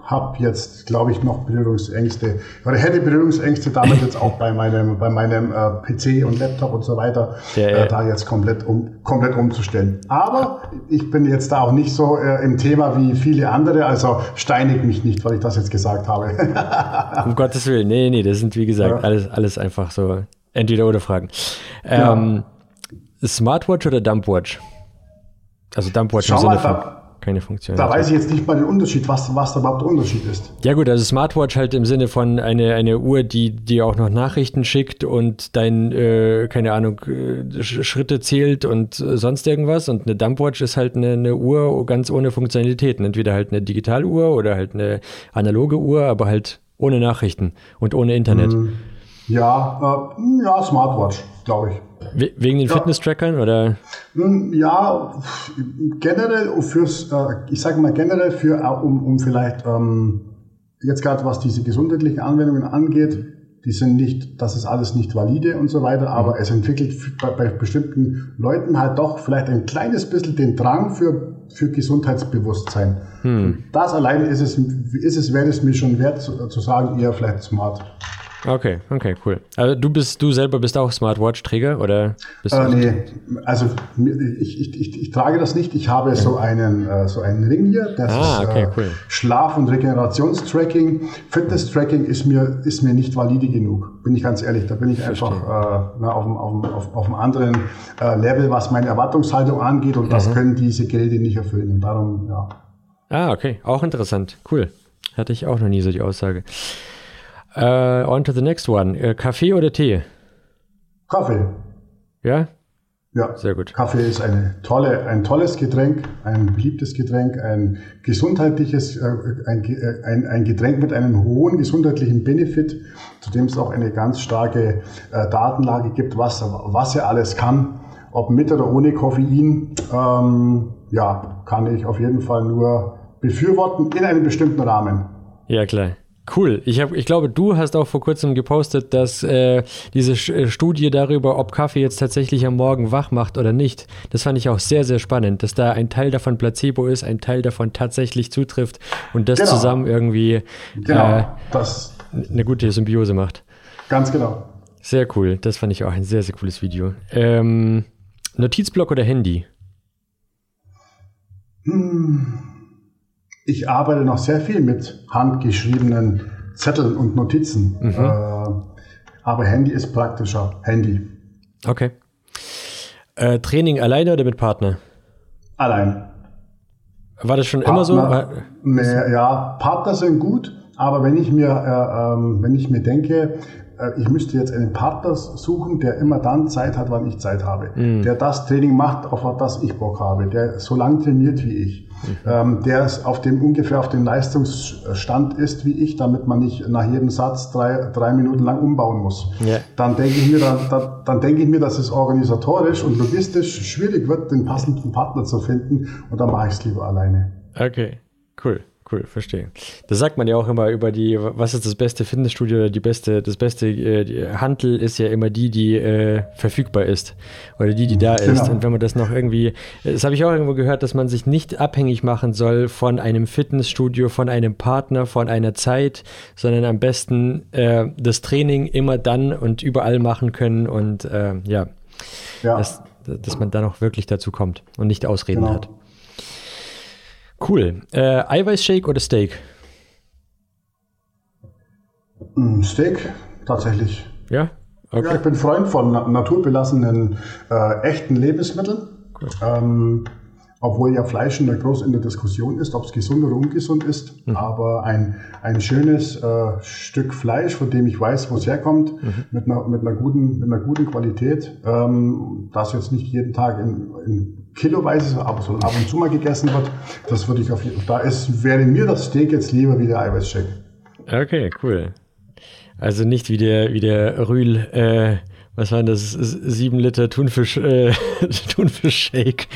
habe jetzt, glaube ich, noch Berührungsängste oder hätte Berührungsängste damit jetzt auch bei meinem, bei meinem äh, PC und Laptop und so weiter, ja, äh, da jetzt komplett, um, komplett umzustellen. Aber ich bin jetzt da auch nicht so äh, im Thema wie viele andere, also steinig mich nicht, weil ich das jetzt gesagt habe. (laughs) um Gottes Willen, nee, nee, das sind wie gesagt ja. alles, alles einfach so entweder oder Fragen. Ähm, Smartwatch oder Dumpwatch? Also Dumpwatch Schau im Sinne von keine Funktion. Da weiß ich jetzt nicht mal den Unterschied, was, was da überhaupt der Unterschied ist. Ja gut, also Smartwatch halt im Sinne von eine, eine Uhr, die dir auch noch Nachrichten schickt und dein, äh, keine Ahnung, äh, Schritte zählt und äh, sonst irgendwas. Und eine Dumpwatch ist halt eine, eine Uhr ganz ohne Funktionalitäten. Entweder halt eine Digitaluhr oder halt eine analoge Uhr, aber halt ohne Nachrichten und ohne Internet. Mhm. Ja, äh, ja, Smartwatch, glaube ich. Wegen den ja. Fitness-Trackern oder? Ja, generell fürs, äh, ich sage mal generell für, äh, um, um vielleicht ähm, jetzt gerade was diese gesundheitlichen Anwendungen angeht, die sind nicht, das ist alles nicht valide und so weiter, aber mhm. es entwickelt bei, bei, bestimmten Leuten halt doch vielleicht ein kleines bisschen den Drang für, für Gesundheitsbewusstsein. Hm. Das alleine ist es, ist es, wäre es mir schon wert zu, zu sagen, eher vielleicht smart. Okay, okay, cool. Also du bist, du selber bist auch Smartwatch-Träger oder bist äh, Nee, also ich, ich, ich, ich, trage das nicht. Ich habe so einen, äh, so einen Ring hier. Das ah, okay, ist, äh, cool. Schlaf- und Regenerationstracking. Fitness-Tracking ist mir, ist mir nicht valide genug, bin ich ganz ehrlich. Da bin ich einfach äh, na, auf, einem, auf, auf, auf einem anderen äh, Level, was meine Erwartungshaltung angeht und mhm. das können diese Geräte nicht erfüllen. Und darum, ja. Ah, okay, auch interessant. Cool. Hatte ich auch noch nie so die Aussage. Uh, on to the next one. Uh, Kaffee oder Tee? Kaffee. Ja? Ja. Sehr gut. Kaffee ist eine tolle, ein tolles Getränk, ein beliebtes Getränk, ein gesundheitliches, äh, ein, äh, ein, ein, Getränk mit einem hohen gesundheitlichen Benefit, zu dem es auch eine ganz starke äh, Datenlage gibt, was, was er alles kann. Ob mit oder ohne Koffein, ähm, ja, kann ich auf jeden Fall nur befürworten in einem bestimmten Rahmen. Ja, klar. Cool. Ich, hab, ich glaube, du hast auch vor kurzem gepostet, dass äh, diese äh, Studie darüber, ob Kaffee jetzt tatsächlich am Morgen wach macht oder nicht, das fand ich auch sehr, sehr spannend, dass da ein Teil davon Placebo ist, ein Teil davon tatsächlich zutrifft und das genau. zusammen irgendwie genau. äh, das. eine gute Symbiose macht. Ganz genau. Sehr cool. Das fand ich auch ein sehr, sehr cooles Video. Ähm, Notizblock oder Handy? Hm ich arbeite noch sehr viel mit handgeschriebenen Zetteln und Notizen. Mhm. Äh, aber Handy ist praktischer. Handy. Okay. Äh, Training alleine oder mit Partner? Allein. War das schon Partner, immer so? Nee, ja, Partner sind gut, aber wenn ich mir, äh, ähm, wenn ich mir denke, ich müsste jetzt einen Partner suchen, der immer dann Zeit hat, wann ich Zeit habe, mhm. der das Training macht, auf das ich Bock habe, der so lang trainiert wie ich, mhm. ähm, der auf dem ungefähr auf dem Leistungsstand ist wie ich, damit man nicht nach jedem Satz drei, drei Minuten lang umbauen muss. Yeah. Dann denke ich mir, dann, dann, dann denke ich mir, dass es organisatorisch und logistisch schwierig wird, den passenden Partner zu finden und dann mache ich es lieber alleine. Okay, cool. Cool, verstehe. Das sagt man ja auch immer über die, was ist das beste Fitnessstudio oder die beste, das beste äh, Handel ist ja immer die, die äh, verfügbar ist oder die, die da genau. ist. Und wenn man das noch irgendwie, das habe ich auch irgendwo gehört, dass man sich nicht abhängig machen soll von einem Fitnessstudio, von einem Partner, von einer Zeit, sondern am besten äh, das Training immer dann und überall machen können und äh, ja, ja. Dass, dass man dann auch wirklich dazu kommt und nicht Ausreden genau. hat. Cool. Äh, Eiweißshake oder Steak? Mm, Steak, tatsächlich. Ja? Okay. Ja, ich bin Freund von naturbelassenen, äh, echten Lebensmitteln. Cool. Ähm, obwohl ja Fleisch in der groß in der Diskussion ist, ob es gesund oder ungesund ist. Mhm. Aber ein, ein schönes äh, Stück Fleisch, von dem ich weiß, wo es herkommt, mhm. mit, einer, mit, einer guten, mit einer guten Qualität, ähm, das jetzt nicht jeden Tag in, in kiloweise, aber so ab und zu mal gegessen wird, das würde ich auf jeden Fall, da ist, wäre mir das Steak jetzt lieber wie der Eiweißshake. Okay, cool. Also nicht wie der, wie der Rühl, äh, was war das, sieben Liter Thunfisch, äh, (laughs) Thunfisch-Shake?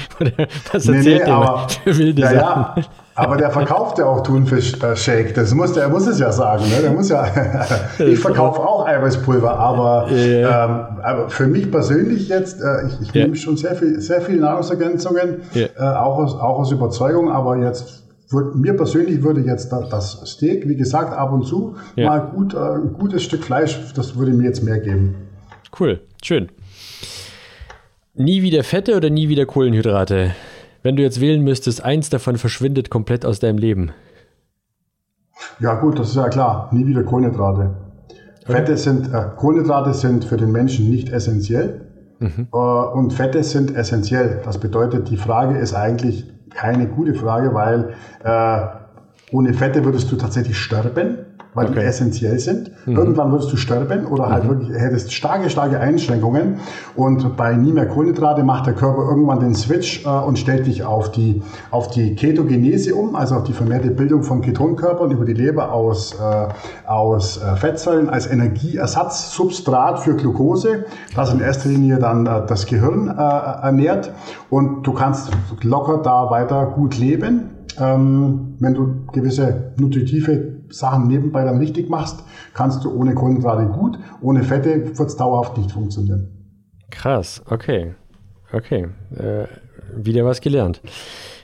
was erzählt nee, nee, der aber, (laughs) wilde ja, Sachen? Ja, aber der verkauft ja auch Thunfisch-Shake. Das muss, der muss es ja sagen. Ne? Der muss ja. (laughs) ich verkaufe auch Eiweißpulver, aber, ja. ähm, aber für mich persönlich jetzt, äh, ich, ich ja. nehme schon sehr viel, sehr viel Nahrungsergänzungen, ja. äh, auch, aus, auch aus Überzeugung, aber jetzt mir persönlich würde jetzt das, Steak, wie gesagt, ab und zu mal gut, äh, ein gutes Stück Fleisch, das würde mir jetzt mehr geben. Cool, schön. Nie wieder Fette oder nie wieder Kohlenhydrate? Wenn du jetzt wählen müsstest, eins davon verschwindet komplett aus deinem Leben. Ja gut, das ist ja klar. Nie wieder Kohlenhydrate. Okay. Fette sind, äh, Kohlenhydrate sind für den Menschen nicht essentiell mhm. äh, und Fette sind essentiell. Das bedeutet, die Frage ist eigentlich, keine gute Frage, weil äh, ohne Fette würdest du tatsächlich sterben weil okay. die essentiell sind. Mhm. Irgendwann würdest du sterben oder halt mhm. wirklich hättest starke, starke Einschränkungen. Und bei nie mehr Kohlenhydrate macht der Körper irgendwann den Switch äh, und stellt dich auf die, auf die Ketogenese um, also auf die vermehrte Bildung von Ketonkörpern über die Leber aus, äh, aus äh, Fettsäuren als Energieersatzsubstrat für Glucose, das in erster Linie dann äh, das Gehirn äh, ernährt. Und du kannst locker da weiter gut leben. Ähm, wenn du gewisse nutritive Sachen nebenbei dann richtig machst, kannst du ohne Kohlenhydrate gut, ohne Fette wird es dauerhaft nicht funktionieren. Krass, okay. Okay. Äh, wieder was gelernt.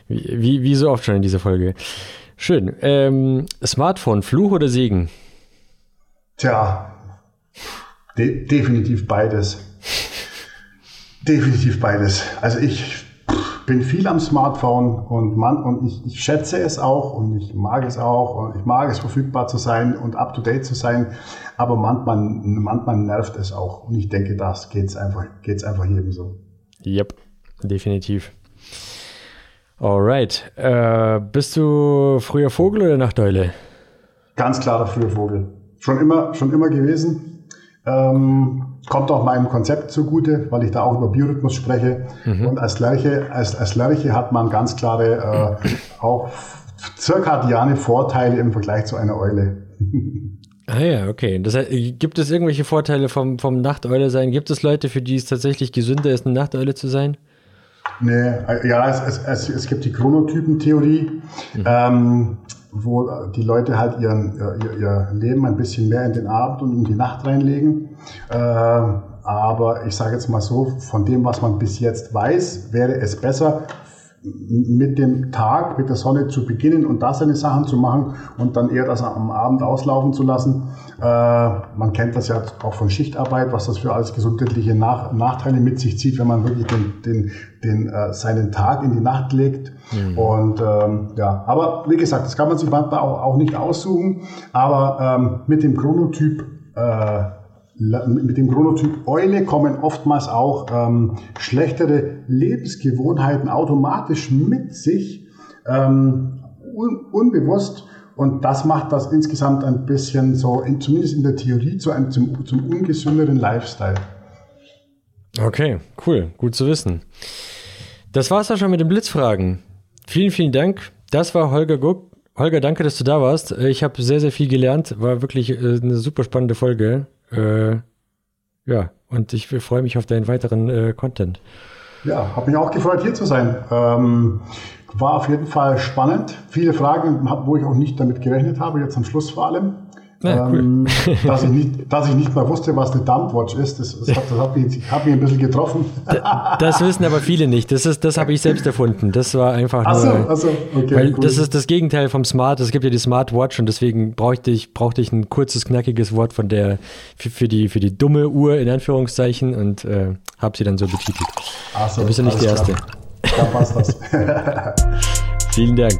Wie, wie, wie, so oft schon in dieser Folge. Schön. Ähm, Smartphone, Fluch oder Segen? Tja, de definitiv beides. Definitiv beides. Also ich bin viel am Smartphone und man und ich, ich schätze es auch und ich mag es auch und ich mag es verfügbar zu sein und up to date zu sein, aber manchmal, manchmal nervt es auch und ich denke, das geht's einfach geht's einfach jedem so. Yep, definitiv. Alright, äh, bist du früher Vogel oder Nachteule? Ganz klar der frühe Vogel. Schon immer, schon immer gewesen. Ähm, kommt auch meinem Konzept zugute, weil ich da auch über Biorhythmus spreche. Mhm. Und als Lerche, als, als Lerche hat man ganz klare äh, auch zirkadiane Vorteile im Vergleich zu einer Eule. (laughs) Ah ja, okay. Das heißt, gibt es irgendwelche Vorteile vom, vom Nachteule sein? Gibt es Leute, für die es tatsächlich gesünder ist, eine Nachteule zu sein? Nee, äh, ja, es, es, es, es gibt die Chronotypentheorie. Mhm. Ähm, wo die Leute halt ihren, ihr, ihr Leben ein bisschen mehr in den Abend und in die Nacht reinlegen. Äh, aber ich sage jetzt mal so, von dem, was man bis jetzt weiß, wäre es besser, mit dem Tag, mit der Sonne zu beginnen und da seine Sachen zu machen und dann eher das am Abend auslaufen zu lassen. Äh, man kennt das ja auch von Schichtarbeit, was das für alles gesundheitliche Nach Nachteile mit sich zieht, wenn man wirklich den, den, den, äh, seinen Tag in die Nacht legt. Mhm. Und ähm, ja, aber wie gesagt, das kann man sich manchmal auch, auch nicht aussuchen. Aber ähm, mit dem Chronotyp äh, mit dem Chronotyp Eule kommen oftmals auch ähm, schlechtere Lebensgewohnheiten automatisch mit sich, ähm, un unbewusst. Und das macht das insgesamt ein bisschen so, in, zumindest in der Theorie, zu einem zum, zum ungesünderen Lifestyle. Okay, cool, gut zu wissen. Das war's auch schon mit den Blitzfragen. Vielen, vielen Dank. Das war Holger Guck. Holger, danke, dass du da warst. Ich habe sehr, sehr viel gelernt. War wirklich äh, eine super spannende Folge. Äh, ja, und ich freue mich auf deinen weiteren äh, Content. Ja, habe mich auch gefreut, hier zu sein. Ähm, war auf jeden Fall spannend. Viele Fragen, wo ich auch nicht damit gerechnet habe, jetzt am Schluss vor allem. Ja, ähm, cool. (laughs) dass, ich nicht, dass ich nicht mal wusste, was eine Dumpwatch ist. Das, das, hat, das hat, mich, hat mich ein bisschen getroffen. Das wissen aber viele nicht. Das, ist, das habe ich selbst erfunden. Das war einfach nur. Achso, achso, okay. Weil cool. das ist das Gegenteil vom Smart. Es gibt ja die Smartwatch und deswegen brauchte ich, brauchte ich ein kurzes, knackiges Wort von der für, für, die, für die dumme Uhr in Anführungszeichen und äh, habe sie dann so betitelt. Achso, da bist du nicht die Erste. Da passt das. (laughs) Vielen Dank.